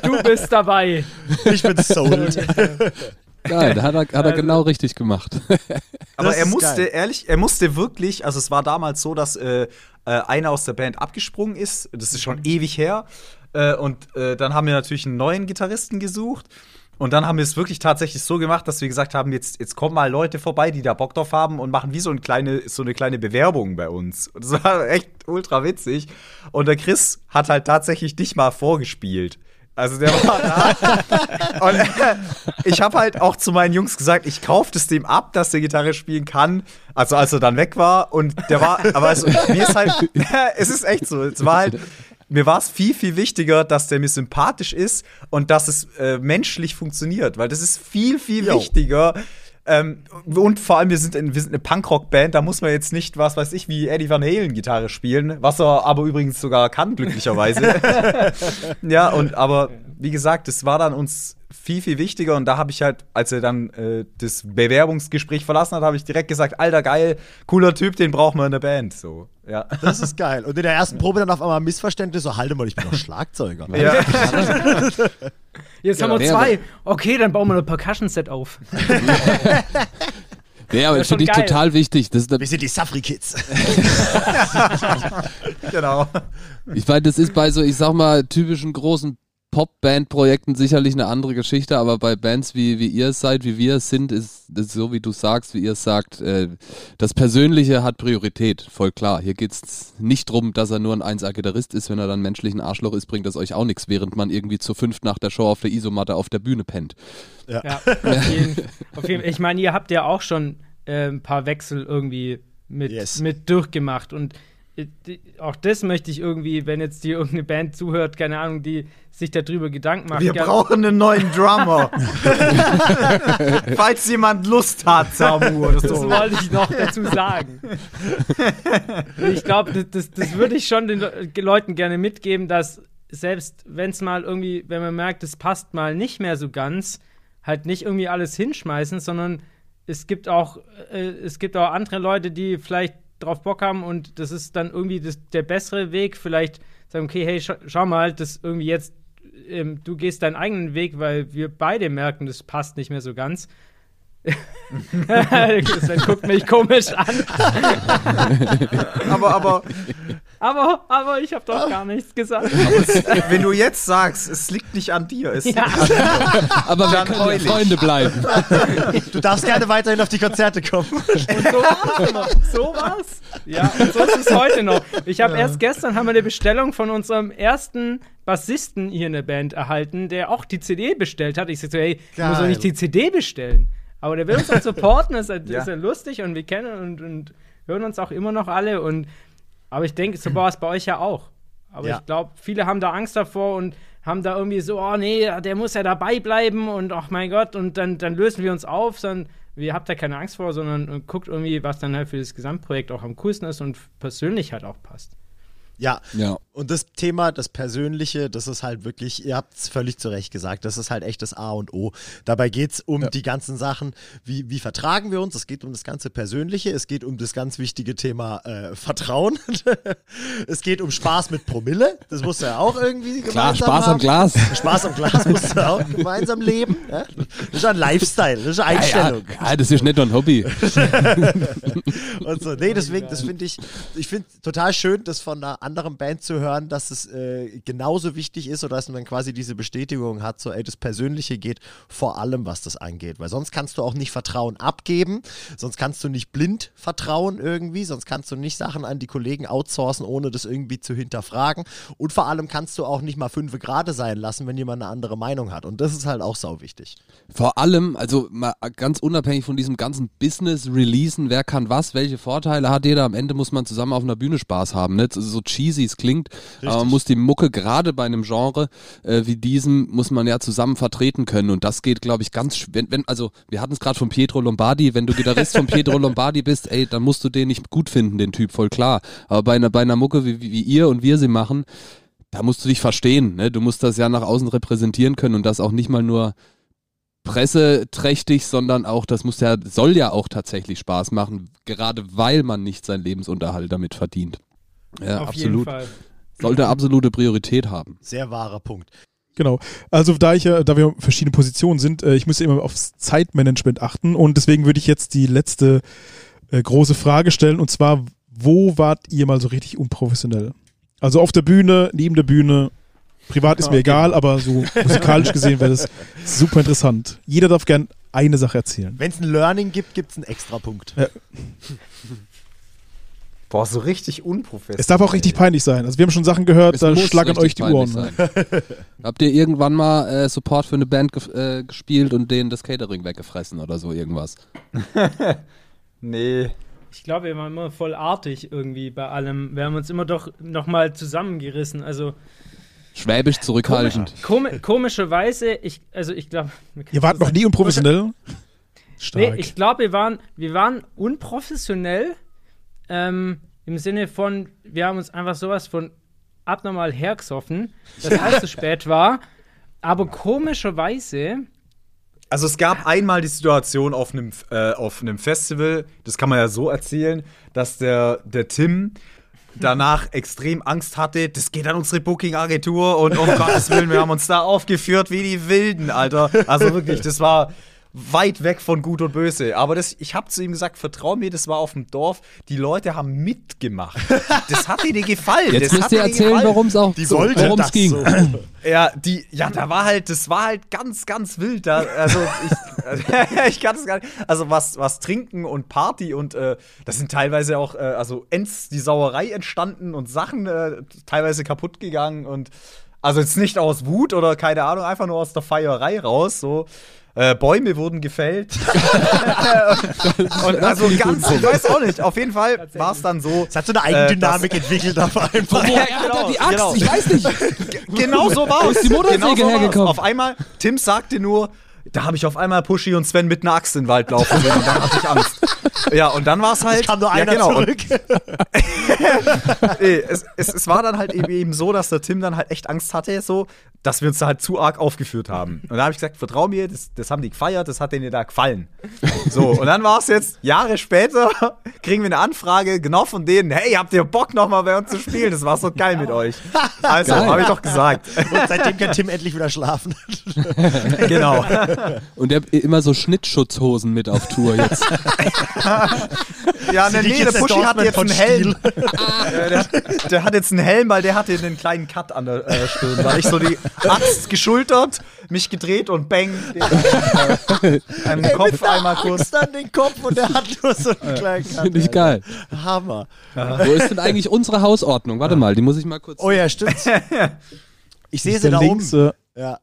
du bist dabei. Ich bin sold. Geil, da hat er, hat er genau richtig gemacht. Aber er musste, geil. ehrlich, er musste wirklich, also es war damals so, dass äh, äh, einer aus der Band abgesprungen ist. Das ist schon ewig her. Äh, und äh, dann haben wir natürlich einen neuen Gitarristen gesucht. Und dann haben wir es wirklich tatsächlich so gemacht, dass wir gesagt haben, jetzt, jetzt kommen mal Leute vorbei, die da Bock drauf haben und machen wie so, ein kleine, so eine kleine Bewerbung bei uns. Und das war echt ultra witzig. Und der Chris hat halt tatsächlich dich mal vorgespielt. Also der war da. Und äh, ich habe halt auch zu meinen Jungs gesagt, ich kaufe das dem ab, dass der Gitarre spielen kann. Also als er dann weg war und der war, aber also, mir ist halt, es ist echt so, es war halt, mir war es viel, viel wichtiger, dass der mir sympathisch ist und dass es äh, menschlich funktioniert, weil das ist viel, viel Jo. wichtiger. Ähm, und vor allem, wir sind, in, wir sind eine Punkrock-Band, da muss man jetzt nicht, was weiß ich, wie Eddie Van Halen Gitarre spielen, was er aber übrigens sogar kann, glücklicherweise. ja, und aber wie gesagt, das war dann uns viel, viel wichtiger und da habe ich halt, als er dann äh, das Bewerbungsgespräch verlassen hat, habe ich direkt gesagt, alter geil, cooler Typ, den brauchen wir in der Band. So, ja. Das ist geil. Und in der ersten Probe dann auf einmal ein Missverständnis, so, halte mal, ich bin doch Schlagzeuger. ja. Jetzt haben Genau. wir zwei. Okay, dann bauen wir ein Percussion-Set auf. Nee, aber Das ist finde ich geil. total wichtig. Das Wir sind die Safri Kids. genau. ich meine, das ist bei so, ich sag mal, typischen großen Pop-Band-Projekten sicherlich eine andere Geschichte, aber bei Bands wie, wie ihr es seid, wie wir es sind, ist das so, wie du sagst, wie ihr es sagt, äh, das Persönliche hat Priorität, voll klar. Hier geht es nicht drum, dass er nur ein 1A-Gitarrist ist, wenn er dann menschlich ein Arschloch ist, bringt das euch auch nichts, während man irgendwie zu fünft nach der Show auf der Isomatte auf der Bühne pennt. Ja, auf jeden, auf jeden, ich meine, ihr habt ja auch schon äh, ein paar Wechsel irgendwie mit, Yes. mit durchgemacht und äh, auch das möchte ich irgendwie, wenn jetzt die irgendeine Band zuhört, keine Ahnung, die sich darüber Gedanken macht. Wir brauchen einen neuen Drummer. Falls jemand Lust hat, Samu oder Das so. wollte ich noch dazu sagen. ich glaube, das, das, das würde ich schon den Le- Leuten gerne mitgeben, dass selbst wenn es mal irgendwie, wenn man merkt, es passt mal nicht mehr so ganz, halt nicht irgendwie alles hinschmeißen, sondern es gibt auch, äh, es gibt auch andere Leute, die vielleicht drauf Bock haben und das ist dann irgendwie das, der bessere Weg. Vielleicht sagen, okay, hey, scha schau mal, das irgendwie jetzt, ähm, du gehst deinen eigenen Weg, weil wir beide merken, das passt nicht mehr so ganz. Sven guckt mich komisch an. Aber, aber Aber, aber ich habe doch gar nichts gesagt. wenn du jetzt sagst, es liegt nicht an dir, es liegt Ja. an dir. Aber wir können heul ja ich. Freunde bleiben. Du darfst gerne weiterhin auf die Konzerte kommen. Und so war's immer. So war's. Ja, und so ist es heute noch. Ich habe erst gestern haben wir eine Bestellung von unserem ersten Bassisten hier in der Band erhalten, der auch die CD bestellt hat. Ich sag so, hey, du musst doch Geil. nicht die CD bestellen. Aber der will uns halt supporten, ist, halt, Ja. ist ja lustig und wir kennen und, und hören uns auch immer noch alle. Und, aber ich denke, so war es bei euch ja auch. Aber Ja. ich glaube, viele haben da Angst davor und haben da irgendwie so, oh nee, der muss ja dabei bleiben und ach mein Gott, und dann, dann lösen wir uns auf, sondern ihr habt da keine Angst vor, sondern guckt irgendwie, was dann halt für das Gesamtprojekt auch am coolsten ist und persönlich halt auch passt. Ja. Ja. Und das Thema, das Persönliche, das ist halt wirklich, ihr habt es völlig zu Recht gesagt, das ist halt echt das A und O. Dabei geht es um Ja. die ganzen Sachen, wie, wie vertragen wir uns, es geht um das ganze Persönliche, es geht um das ganz wichtige Thema äh, Vertrauen, es geht um Spaß mit Promille, das musst du ja auch irgendwie Klar, gemeinsam Spaß haben. am Glas. Spaß am Glas musst du auch gemeinsam leben. Ja? Das ist ein Lifestyle, das ist eine Einstellung. Ja, ja, das ist nicht nur ein Hobby. und so. Nee, deswegen, das finde ich, ich finde total schön, das von einer anderen Band zu hören, dass es äh, genauso wichtig ist oder dass man quasi diese Bestätigung hat, so, ey, das Persönliche geht vor allem, was das angeht. Weil sonst kannst du auch nicht Vertrauen abgeben, sonst kannst du nicht blind vertrauen irgendwie, sonst kannst du nicht Sachen an die Kollegen outsourcen, ohne das irgendwie zu hinterfragen. Und vor allem kannst du auch nicht mal fünf Grade sein lassen, wenn jemand eine andere Meinung hat. Und das ist halt auch sau wichtig. Vor allem, also mal ganz unabhängig von diesem ganzen Business-Releasen, wer kann was, welche Vorteile hat jeder, am Ende muss man zusammen auf einer Bühne Spaß haben. Ne? So cheesy es klingt, aber man muss die Mucke gerade bei einem Genre äh, wie diesem, muss man ja zusammen vertreten können und das geht, glaube ich, ganz, wenn, wenn, also wir hatten es gerade von Pietro Lombardi, wenn du Gitarrist von Pietro Lombardi bist, ey, dann musst du den nicht gut finden, den Typ, voll klar. Aber bei einer, bei einer Mucke, wie, wie wie ihr und wir sie machen, da musst du dich verstehen, ne? Du musst das ja nach außen repräsentieren können und das auch nicht mal nur presseträchtig, sondern auch, das muss ja, soll ja auch tatsächlich Spaß machen, gerade weil man nicht seinen Lebensunterhalt damit verdient. Ja, Auf absolut. jeden Fall. Sollte absolute Priorität haben. Sehr wahrer Punkt. Genau. Also da ich ja, da wir verschiedene Positionen sind, äh, ich müsste immer aufs Zeitmanagement achten und deswegen würde ich jetzt die letzte äh, große Frage stellen und zwar, wo wart ihr mal so richtig unprofessionell? Also auf der Bühne, neben der Bühne, privat ist mir egal, aber so musikalisch gesehen wäre das super interessant. Jeder darf gern eine Sache erzählen. Wenn es ein Learning gibt, gibt es einen Extrapunkt. Boah, so richtig unprofessionell. Es darf auch richtig peinlich sein. Also wir haben schon Sachen gehört, Es da muss schlackern euch die Ohren. ne? Habt ihr irgendwann mal äh, Support für eine Band gef äh, gespielt und denen das Catering weggefressen oder so irgendwas? Nee. Ich glaube, wir waren immer voll artig irgendwie bei allem. Wir haben uns immer doch nochmal zusammengerissen. Also Schwäbisch zurückhaltend. komi komischerweise, ich, also ich glaube. Ihr wart noch nie unprofessionell? Nee, Stark. ich glaube, wir waren, wir waren unprofessionell ähm, im Sinne von, wir haben uns einfach sowas von abnormal hergesoffen, dass alles zu spät war. Aber komischerweise, Also es gab einmal die Situation auf einem, äh, auf einem Festival, das kann man ja so erzählen, dass der, der Tim danach extrem Angst hatte, das geht an unsere Booking-Agentur und um Gottes Willen, wir haben uns da aufgeführt wie die Wilden, Alter. Also wirklich, das war weit weg von Gut und Böse. Aber das, ich habe zu ihm gesagt, vertrau mir, das war auf dem Dorf, die Leute haben mitgemacht. Das hat dir gefallen. Jetzt das müsst hat ihr dir erzählen, warum es auch Die so, worum es das ging. so. Ja, die, ja, da war halt, das war halt ganz, ganz wild. Da, also ich, ich kann es gar nicht. Also was, was trinken und Party und äh, das sind teilweise auch, äh, also ends die Sauerei entstanden und Sachen äh, teilweise kaputt gegangen und also jetzt nicht aus Wut oder keine Ahnung, einfach nur aus der Feierei raus. So. Äh, Bäume wurden gefällt. und also ganz, ich weiß auch nicht. Auf jeden Fall war es dann so. Es hat so eine Eigendynamik entwickelt auf einmal. Woher hat er die Axt? genau. Ich weiß nicht. Genau so war es. ist die Motorsäge genau so hergekommen? Auf einmal, Tim sagte nur, da habe ich auf einmal Pushy und Sven mit einer Axt in den Wald laufen sehen und dann hatte ich Angst. Ja, und dann war es halt. Es kam nur ja, einer genau. Und, zurück. nee, es, es, es war dann halt eben, so, dass der Tim dann halt echt Angst hatte, so, dass wir uns da halt zu arg aufgeführt haben. Und da habe ich gesagt, vertrau mir, das, das haben die gefeiert, das hat denen da gefallen. So, und dann war es jetzt, Jahre später, kriegen wir eine Anfrage, genau von denen, hey, habt ihr Bock nochmal bei uns zu spielen? Das war so geil mit euch. Also, habe ich doch gesagt. Und seitdem kann Tim endlich wieder schlafen. genau. Und der immer so Schnittschutzhosen mit auf Tour jetzt. Ja, Sind nee, der Pushy hat jetzt einen Helm. Äh, der, der hat jetzt einen Helm, weil der hatte einen kleinen Cut an der äh, Stirn. Weil ich so die Axt geschultert, mich gedreht und bang, den, äh, einen Kopf einmal kurz. Angst an den Kopf und der hat nur so einen kleinen Cut, Finde ich Alter. geil. Hammer. Wo ist denn eigentlich unsere Hausordnung? Warte mal, die muss ich mal kurz. Oh ja, stimmt. Ich sehe sie der da oben. links, äh, Ja.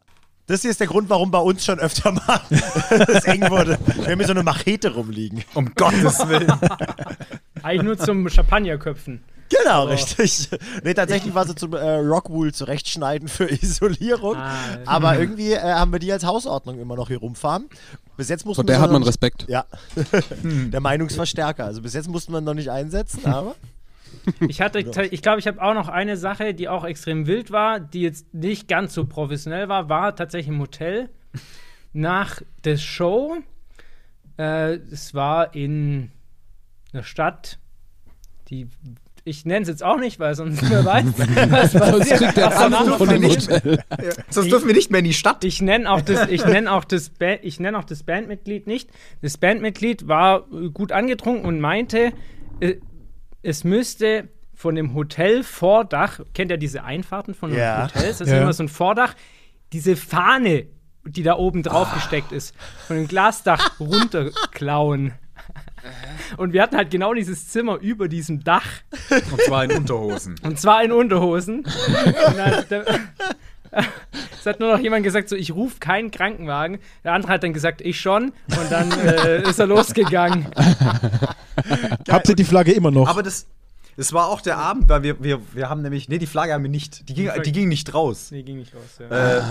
Das hier ist der Grund, warum bei uns schon öfter mal es eng wurde. Wir haben hier so eine Machete rumliegen. Um Gottes Willen. eigentlich nur zum Champagnerköpfen. Genau, richtig. Nee, tatsächlich war sie zum äh, Rockwool zurechtschneiden für Isolierung. Ah, Aber irgendwie äh, haben wir die als Hausordnung immer noch hier rumfahren. Bis jetzt mussten Vor der wir hat man Respekt. Ja, der Meinungsverstärker. Also bis jetzt mussten wir ihn noch nicht einsetzen, aber Ich hatte, ich glaube, ich habe auch noch eine Sache, die auch extrem wild war, die jetzt nicht ganz so professionell war, war tatsächlich im Hotel nach der Show. Äh, es war in einer Stadt, die ich nenne es jetzt auch nicht, weil sonst wer weiß, was Sonst passiert. kriegt der sonst von dem nicht- Hotel. Sonst dürfen wir nicht mehr in die Stadt. Ich nenne auch das, ich nenne auch das, ba ich nenne auch das Bandmitglied nicht. Das Bandmitglied war gut angetrunken und meinte, äh, es müsste von dem Hotelvordach, kennt ihr diese Einfahrten von Ja. Hotels? Das ist Ja. immer so ein Vordach, diese Fahne, die da oben drauf gesteckt ist, von dem Glasdach runterklauen. Und wir hatten halt genau dieses Zimmer über diesem Dach. Und zwar in Unterhosen. Und zwar in Unterhosen. Und dann, es hat nur noch jemand gesagt, so ich rufe keinen Krankenwagen. Der andere hat dann gesagt, ich schon. Und dann äh, ist er losgegangen. Habt ihr die Flagge immer noch? Aber das, das war auch der Abend, weil wir, wir, wir haben nämlich, nee, die Flagge haben wir nicht. Die ging, die ging nicht raus. Nee, ging nicht raus. Ja. Äh,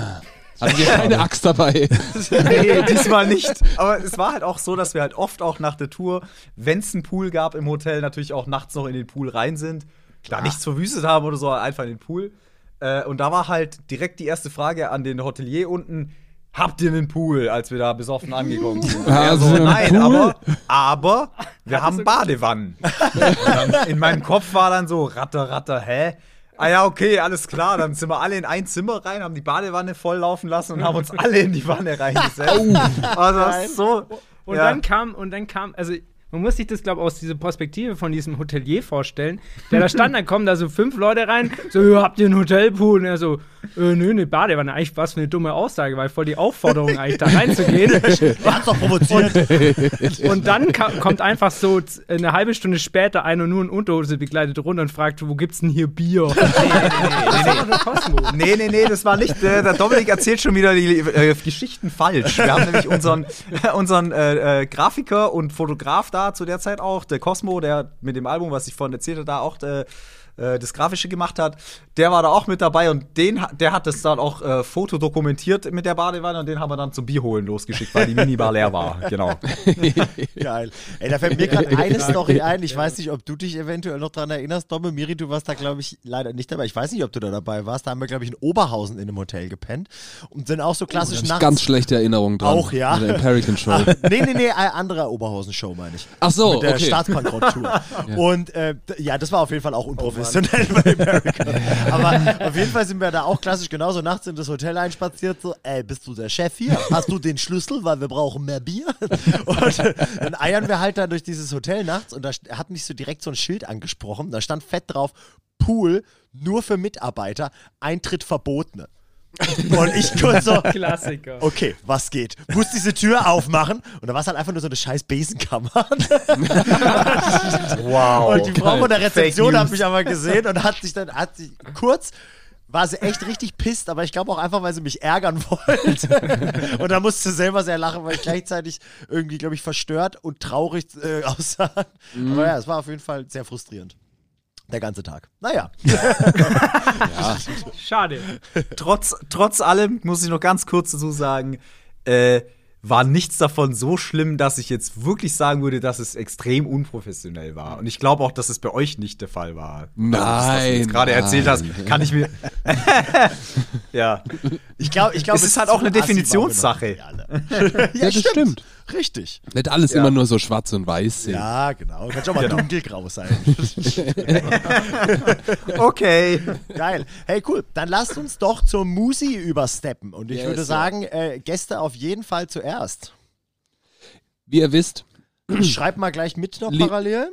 Hatten wir keine Axt dabei. nee, diesmal nicht. Aber es war halt auch so, dass wir halt oft auch nach der Tour, wenn es einen Pool gab im Hotel, natürlich auch nachts noch in den Pool rein sind. Da nichts verwüstet haben oder so, einfach in den Pool. Äh, und da war halt direkt die erste Frage an den Hotelier unten. Habt ihr einen Pool, als wir da besoffen angekommen sind? Und er Hast so, du einen nein, Pool? aber, aber wir haben Badewannen. In meinem Kopf war dann so, ratter, ratter, hä? Ah ja, okay, alles klar. Dann sind wir alle in ein Zimmer rein, haben die Badewanne volllaufen lassen und haben uns alle in die Wanne reingesetzt. also das ist so. Und ja. dann kam, und dann kam, also man muss sich das, glaube ich, aus dieser Perspektive von diesem Hotelier vorstellen. Der da stand, dann kommen da so fünf Leute rein, so, habt ihr einen Hotelpool? Und er so, äh, nö, eine Badewanne. Eigentlich was für eine dumme Aussage, weil voll die Aufforderung eigentlich da reinzugehen. hat's doch provoziert. Und dann ka- kommt einfach so eine halbe Stunde später einer nur in Unterhose begleitet runter und fragt, wo gibt's denn hier Bier? Nee, nee, nee. Nee, nee, nee, das war nicht. Äh, der Dominik erzählt schon wieder die äh, Geschichten falsch. Wir haben nämlich unseren, unseren äh, äh, Grafiker und Fotograf da zu der Zeit auch, der Cosmo, der mit dem Album, was ich vorhin erzählt habe, da auch äh, äh, das Grafische gemacht hat, der war da auch mit dabei und den, der hat das dann auch äh, fotodokumentiert mit der Badewanne und den haben wir dann zum Bier holen losgeschickt, weil die Minibar leer war. Genau. Geil. Ey, da fällt mir gerade eine Story ein. Ich weiß nicht, ob du dich eventuell noch dran erinnerst, Domme. Miri, du warst da, glaube ich, leider nicht dabei. Ich weiß nicht, ob du da dabei warst. Da haben wir, glaube ich, in Oberhausen in einem Hotel gepennt und sind auch so klassisch Hab ich nachts. ganz schlechte Erinnerungen dran. Auch, ja. Mit der Empirican Show. Ah, nee, nee, nee, eine andere Oberhausen-Show, meine ich. Ach so, Mit der okay. Staatsbankrott-Tour. Und äh, ja, das war auf jeden Fall auch unprofessionell bei America. Aber auf jeden Fall sind wir da auch klassisch genauso nachts in das Hotel einspaziert. So, ey, bist du der Chef hier? Hast du den Schlüssel, weil wir brauchen mehr Bier? Und dann eiern wir halt da durch dieses Hotel nachts und da hat mich so direkt so ein Schild angesprochen. Da stand fett drauf, Pool nur für Mitarbeiter, Eintritt verbotene. Und ich kurz so, Klassiker. okay, was geht? Muss diese Tür aufmachen und da war es halt einfach nur so eine scheiß Besenkammer. Wow. Und die Frau von der Rezeption hat mich aber gesehen und hat sich dann, hat sich kurz, war sie echt richtig pisst, aber ich glaube auch einfach, weil sie mich ärgern wollte. und da musste sie selber sehr lachen, weil ich gleichzeitig irgendwie, glaube ich, verstört und traurig äh, aussah. Aber ja, es war auf jeden Fall sehr frustrierend. Der ganze Tag. Naja. Schade. trotz, trotz allem muss ich noch ganz kurz dazu sagen, äh, war nichts davon so schlimm, dass ich jetzt wirklich sagen würde, dass es extrem unprofessionell war. Und ich glaube auch, dass es bei euch nicht der Fall war. Also, das, was du Nein, jetzt gerade erzählt hast, nein. kann ich mir. ja. Ich glaube, ich glaub, Es ist halt auch eine Definitionssache. Ja, das stimmt. Richtig. Nicht alles Ja. immer nur so schwarz und weiß sehen. Ja, genau. Kann schon mal Genau. dunkelgrau sein. Okay. Geil. Hey, cool. Dann lasst uns doch zur Musi übersteppen. Und ich Yes, würde sagen, äh, Gäste auf jeden Fall zuerst. Wie ihr wisst, Ich schreib mal gleich mit noch parallel.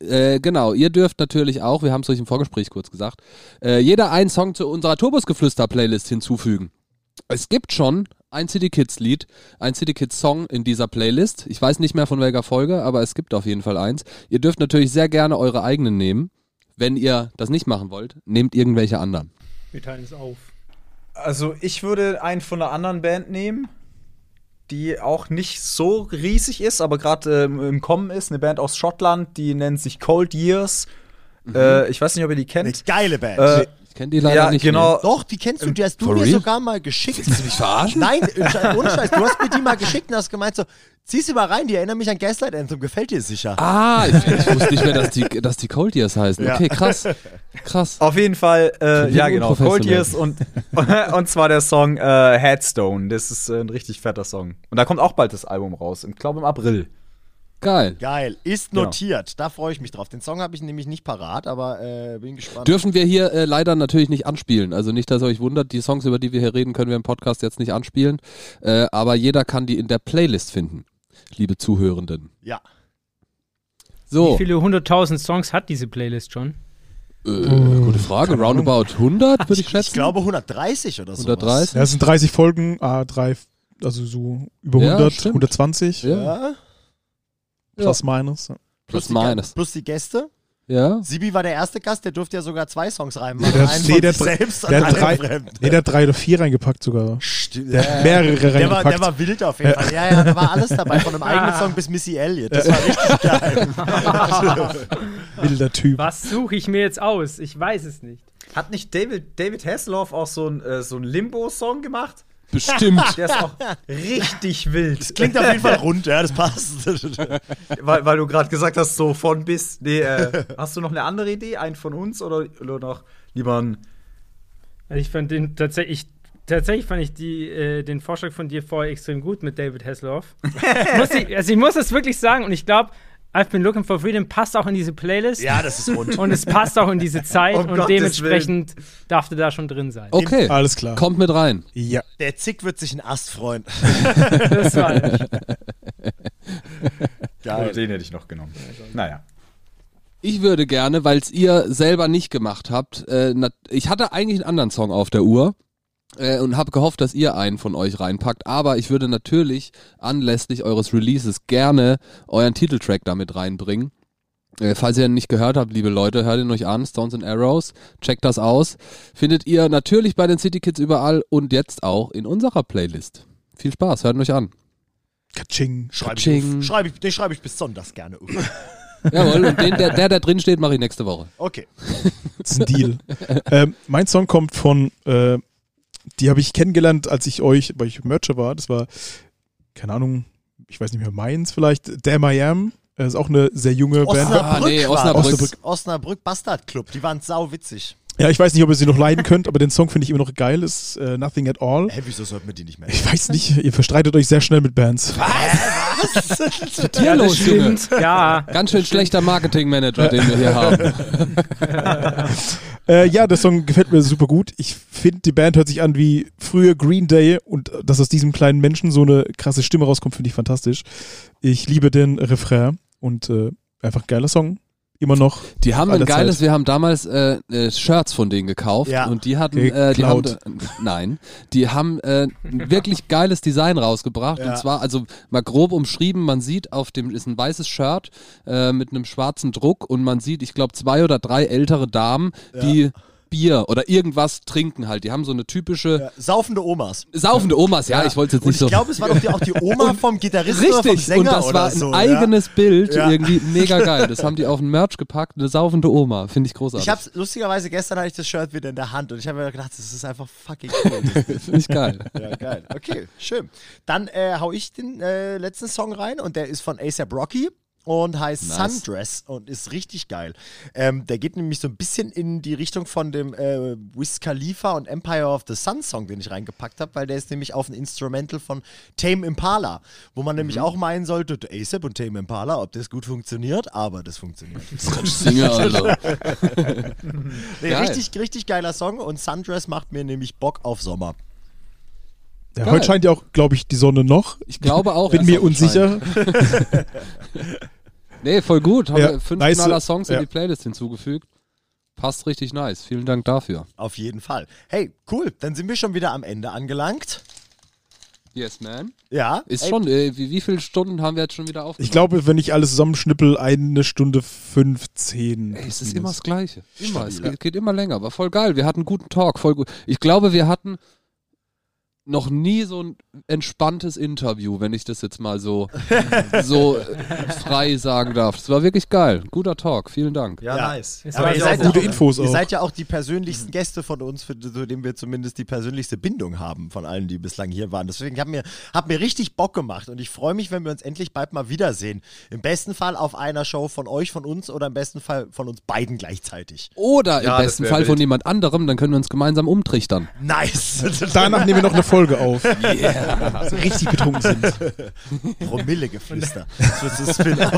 äh, genau, ihr dürft natürlich auch, wir haben es euch im Vorgespräch kurz gesagt, äh, jeder einen Song zu unserer Turbusgeflüster-Playlist hinzufügen. Es gibt schon ein City Kids Lied, ein City Kids Song in dieser Playlist. Ich weiß nicht mehr von welcher Folge, aber es gibt auf jeden Fall eins. Ihr dürft natürlich sehr gerne eure eigenen nehmen. Wenn ihr das nicht machen wollt, nehmt irgendwelche anderen. Wir teilen es auf. Also, ich würde einen von einer anderen Band nehmen, die auch nicht so riesig ist, aber gerade ähm, im Kommen ist. Eine Band aus Schottland, die nennt sich Cold Years. Äh, ich weiß nicht, ob ihr die Eine kennt. geile Band. Äh, Kennt die leider Ja, nicht genau. Doch, die kennst du, die hast du For mir real? sogar mal geschickt. Willst du mich verarschen? Nein, äh, ohne Scheiß, du hast mir die mal geschickt und hast gemeint so, zieh sie mal rein, die erinnern mich an Gaslight Anthem, gefällt dir sicher. Ah, ich, ich wusste nicht mehr, dass die, dass die Cold Years heißen. Ja. Okay, krass. Krass. Auf jeden Fall, äh, ja genau, Cold. Years und, und zwar der Song äh, Headstone. Das ist äh, ein richtig fetter Song. Und da kommt auch bald das Album raus, ich glaube im April. Geil. Geil, ist Genau. notiert, da freue ich mich drauf. Den Song habe ich nämlich nicht parat, aber äh, bin gespannt. Dürfen wir hier äh, leider natürlich nicht anspielen. Also nicht, dass ihr euch wundert, die Songs, über die wir hier reden, können wir im Podcast jetzt nicht anspielen. Äh, aber jeder kann die in der Playlist finden, liebe Zuhörenden. ja. So, Wie viele hunderttausend Songs hat diese Playlist schon? äh, gute Frage. Roundabout 100, würde ich schätzen. Ich glaube 130 oder so. 130? Ja, es sind 30 Folgen, A3, also so über Ja, 100, stimmt. 120, Ja, Ja. Plus minus. plus die, minus. Plus die Gäste. Ja. Sibi war der erste Gast, der durfte ja sogar zwei Songs reinmachen. Der- einen nee, von der selbst Der einen drei, fremd. nee, der hat drei oder vier reingepackt sogar. Stimmt. Der hat mehrere Der war, reingepackt. der war wild auf jeden Fall. Ja, ja, da war alles dabei. Von einem eigenen Song bis Missy Elliott. Das war richtig geil. Wilder Typ. Was suche ich mir jetzt aus? Ich weiß es nicht. Hat nicht David, David Hasselhoff auch so einen äh, so einen Limbo-Song gemacht? Bestimmt. Der ist auch richtig wild. Klingt auf jeden Fall rund, ja, das passt. weil, weil du gerade gesagt hast, so von bis. Nee, äh, hast du noch eine andere Idee? Einen von uns oder, oder noch lieber einen. Also ich fand den tatsächlich. Tatsächlich fand ich die, äh, den Vorschlag von dir vorher extrem gut mit David Hasselhoff. muss ich, also ich muss es wirklich sagen und ich glaube, I've been looking for freedom passt auch in diese Playlist Ja, das ist rund. und es passt auch in diese Zeit Um und Gottes dementsprechend darf der da schon drin sein. Okay, Alles klar. kommt mit rein. Ja. Der Zick wird sich einen Ast freuen. Das war Oder den hätte ich noch genommen. Naja. Ich würde gerne, weil es ihr selber nicht gemacht habt, äh, nat- ich hatte eigentlich einen anderen Song auf der Uhr äh, und habe gehofft, dass ihr einen von euch reinpackt, aber ich würde natürlich anlässlich eures Releases gerne euren Titeltrack damit reinbringen. Äh, falls ihr ihn nicht gehört habt, liebe Leute, hört ihn euch an, Stones and Arrows, checkt das aus. Findet ihr natürlich bei den City Kids überall und jetzt auch in unserer Playlist. Viel Spaß, hört ihn euch an. Katsching. Schreibe ich. Schreib ich, den schreibe ich bis sonntags gerne auf. Jawohl, und den, der, der da drin steht, mache ich nächste Woche. Okay. Das ist ein Deal. ähm, mein Song kommt von, äh, die habe ich kennengelernt, als ich euch, weil ich Mercher war. Das war, keine Ahnung, ich weiß nicht mehr, Mainz vielleicht. Damn I Am. Das ist auch eine sehr junge Band. Osnabrück, Ah, nee, Osnabrück. Osnabrück. Osnabrück Bastard Club. Die waren sau witzig. Ja, ich weiß nicht, ob ihr sie noch leiden könnt, aber den Song finde ich immer noch geil. Ist äh, Nothing at All. Hä, wieso sollten wir die nicht mehr? Ich weiß nicht, ihr verstreitet euch sehr schnell mit Bands. Hier ja, das los, Junge. Ja, Ganz schön schlechter Marketingmanager, den wir hier haben. Äh, ja, der Song gefällt mir super gut. Ich finde, die Band hört sich an wie früher Green Day und äh, dass aus diesem kleinen Menschen so eine krasse Stimme rauskommt, finde ich fantastisch. Ich liebe den Refrain und äh, einfach geiler Song. Immer noch. Die haben ein geiles, Zeit. wir haben damals äh, äh, Shirts von denen gekauft Ja. und die hatten, äh, die haben, nein, die haben äh, ein wirklich geiles Design rausgebracht Ja. und zwar, also mal grob umschrieben, man sieht auf dem, ist ein weißes Shirt äh, mit einem schwarzen Druck und man sieht, ich glaube, zwei oder drei ältere Damen, die Bier oder irgendwas trinken halt. Die haben so eine typische, Ja, saufende Omas. saufende Omas, ja, ich wollte es jetzt Und nicht ich so... glaube, es war doch die, auch die Oma vom Gitarristen oder vom Richtig, Sänger und das war ein so. ja. eigenes Bild, Ja. irgendwie mega geil. Das haben die auf ein Merch gepackt, eine saufende Oma, finde ich großartig. Ich hab's, lustigerweise, gestern hatte ich das Shirt wieder in der Hand und ich habe mir gedacht, das ist einfach fucking cool. finde ich geil. ja, geil. Okay, schön. Dann äh, hau ich den äh, letzten Song rein und der ist von ASAP Rocky und heißt Nice. Sundress und ist richtig geil. Ähm, der geht nämlich so ein bisschen in die Richtung von dem äh, Wiz Khalifa und Empire of the Sun Song, den ich reingepackt habe, weil der ist nämlich auf ein Instrumental von Tame Impala, wo man Mhm. nämlich auch meinen sollte, ASAP und Tame Impala, ob das gut funktioniert, aber das funktioniert. Singe, also. Nee, Geil. richtig, richtig geiler Song und Sundress macht mir nämlich Bock auf Sommer. Ja, heute scheint ja auch, glaube ich, die Sonne noch. Ich glaube auch. Bin mir unsicher. Nee, voll gut. Haben Ja, wir fünf nice. knaller Songs in Ja. die Playlist hinzugefügt. Passt richtig nice. Vielen Dank dafür. Auf jeden Fall. Hey, cool, dann sind wir schon wieder am Ende angelangt. Yes, man. Ja. Ist ey, schon, äh, wie, wie viele Stunden haben wir jetzt schon wieder aufgenommen? Ich glaube, wenn ich alles zusammenschnippel, eine Stunde 15. Ey, es ist immer das Gleiche. Immer. Es geht, geht immer länger, aber voll geil. Wir hatten einen guten Talk, voll gut. Ich glaube, wir hatten noch nie so ein entspanntes Interview, wenn ich das jetzt mal so, so äh, frei sagen darf. Das war wirklich geil. Guter Talk. Vielen Dank. Ja, Ja. nice. Es Aber ihr ja seid, auch gute auch, Infos ihr auch. seid ja auch die persönlichsten Gäste von uns, für, zu denen wir zumindest die persönlichste Bindung haben von allen, die bislang hier waren. Deswegen hat mir, hat mir richtig Bock gemacht und ich freue mich, wenn wir uns endlich bald mal wiedersehen. Im besten Fall auf einer Show von euch, von uns oder im besten Fall von uns beiden gleichzeitig. Oder Ja, im das besten Fall von wild. jemand anderem, dann können wir uns gemeinsam umtrichtern. Nice! Danach nehmen wir noch eine Folge auf. Yeah. So richtig betrunken sind. Promillegeflüster. Das wird das Spin-off.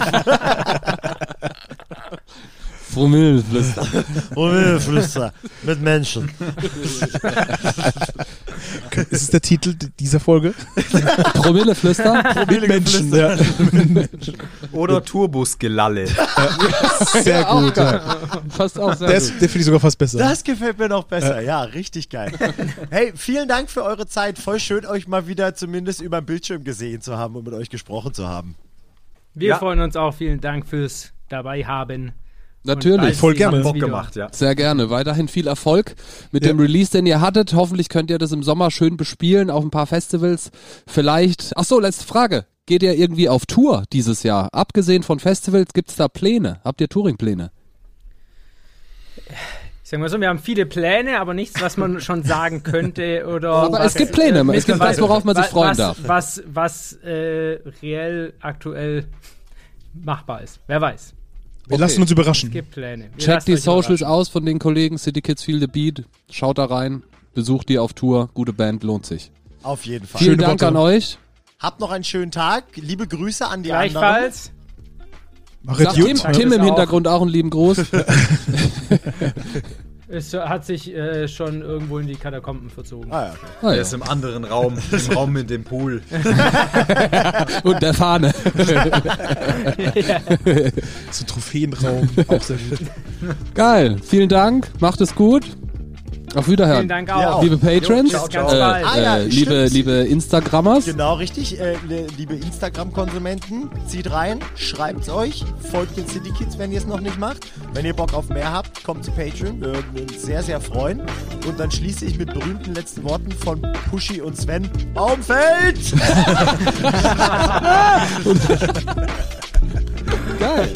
Promilleflüster. Promillegeflüster mit Menschen. Ist es der Titel dieser Folge? Promilleflüster? Mit Menschen, ja. Oder Turbusgelalle. Sehr gut. Ja. Fast auch sehr Der, gut. ist, der finde ich sogar fast besser. Das gefällt mir noch besser. Ja, richtig geil. Hey, vielen Dank für eure Zeit. Voll schön, euch mal wieder zumindest über den Bildschirm gesehen zu haben und mit euch gesprochen zu haben. Wir Ja. freuen uns auch. Vielen Dank fürs dabei haben. Natürlich. voll gerne. Bock gemacht, ja. Sehr gerne. Weiterhin viel Erfolg mit Ja. dem Release, den ihr hattet. Hoffentlich könnt ihr das im Sommer schön bespielen auf ein paar Festivals. Vielleicht. Ach so, letzte Frage. Geht ihr irgendwie auf Tour dieses Jahr? Abgesehen von Festivals, gibt es da Pläne? Habt ihr Touring-Pläne? Ich sag mal so, wir haben viele Pläne, aber nichts, was man schon sagen könnte oder. Aber was, es gibt Pläne, äh, es gibt was, worauf man sich was- freuen was, darf. Was, was äh, reell aktuell machbar ist. Wer weiß. Wir Okay. lassen uns Es überraschen. gibt Pläne. Wir Checkt lassen die Socials aus von den Kollegen City Kids Feel the Beat. Schaut da rein. Besucht die auf Tour. Gute Band, lohnt sich. Auf jeden Fall. Vielen Schöne Dank Worte. an euch. Habt noch einen schönen Tag. Liebe Grüße an die anderen. Gleichfalls. Mach Sagt es Tim. Tim im auch. Hintergrund auch einen lieben Gruß. Es hat sich äh, schon irgendwo in die Katakomben verzogen. Ah, ja, okay. Ah, Der ja. ist im anderen Raum, im Raum mit dem Pool. Und der Fahne. So Trophäenraum. Auch sehr gut. Geil. Vielen Dank. Macht es gut. Auf Wiederhören. Vielen Dank Ja, auch. Liebe Patrons, Bis ganz äh, bald. Ah, ja, äh, liebe, liebe Instagrammers. Genau, richtig. Äh, li- liebe Instagram-Konsumenten, zieht rein, schreibt's euch, folgt den City Kids, wenn ihr es noch nicht macht. Wenn ihr Bock auf mehr habt, kommt zu Patreon. Wir würden uns sehr, sehr freuen. Und dann schließe ich mit berühmten letzten Worten von Pushy und Sven. Baumfeld! Geil.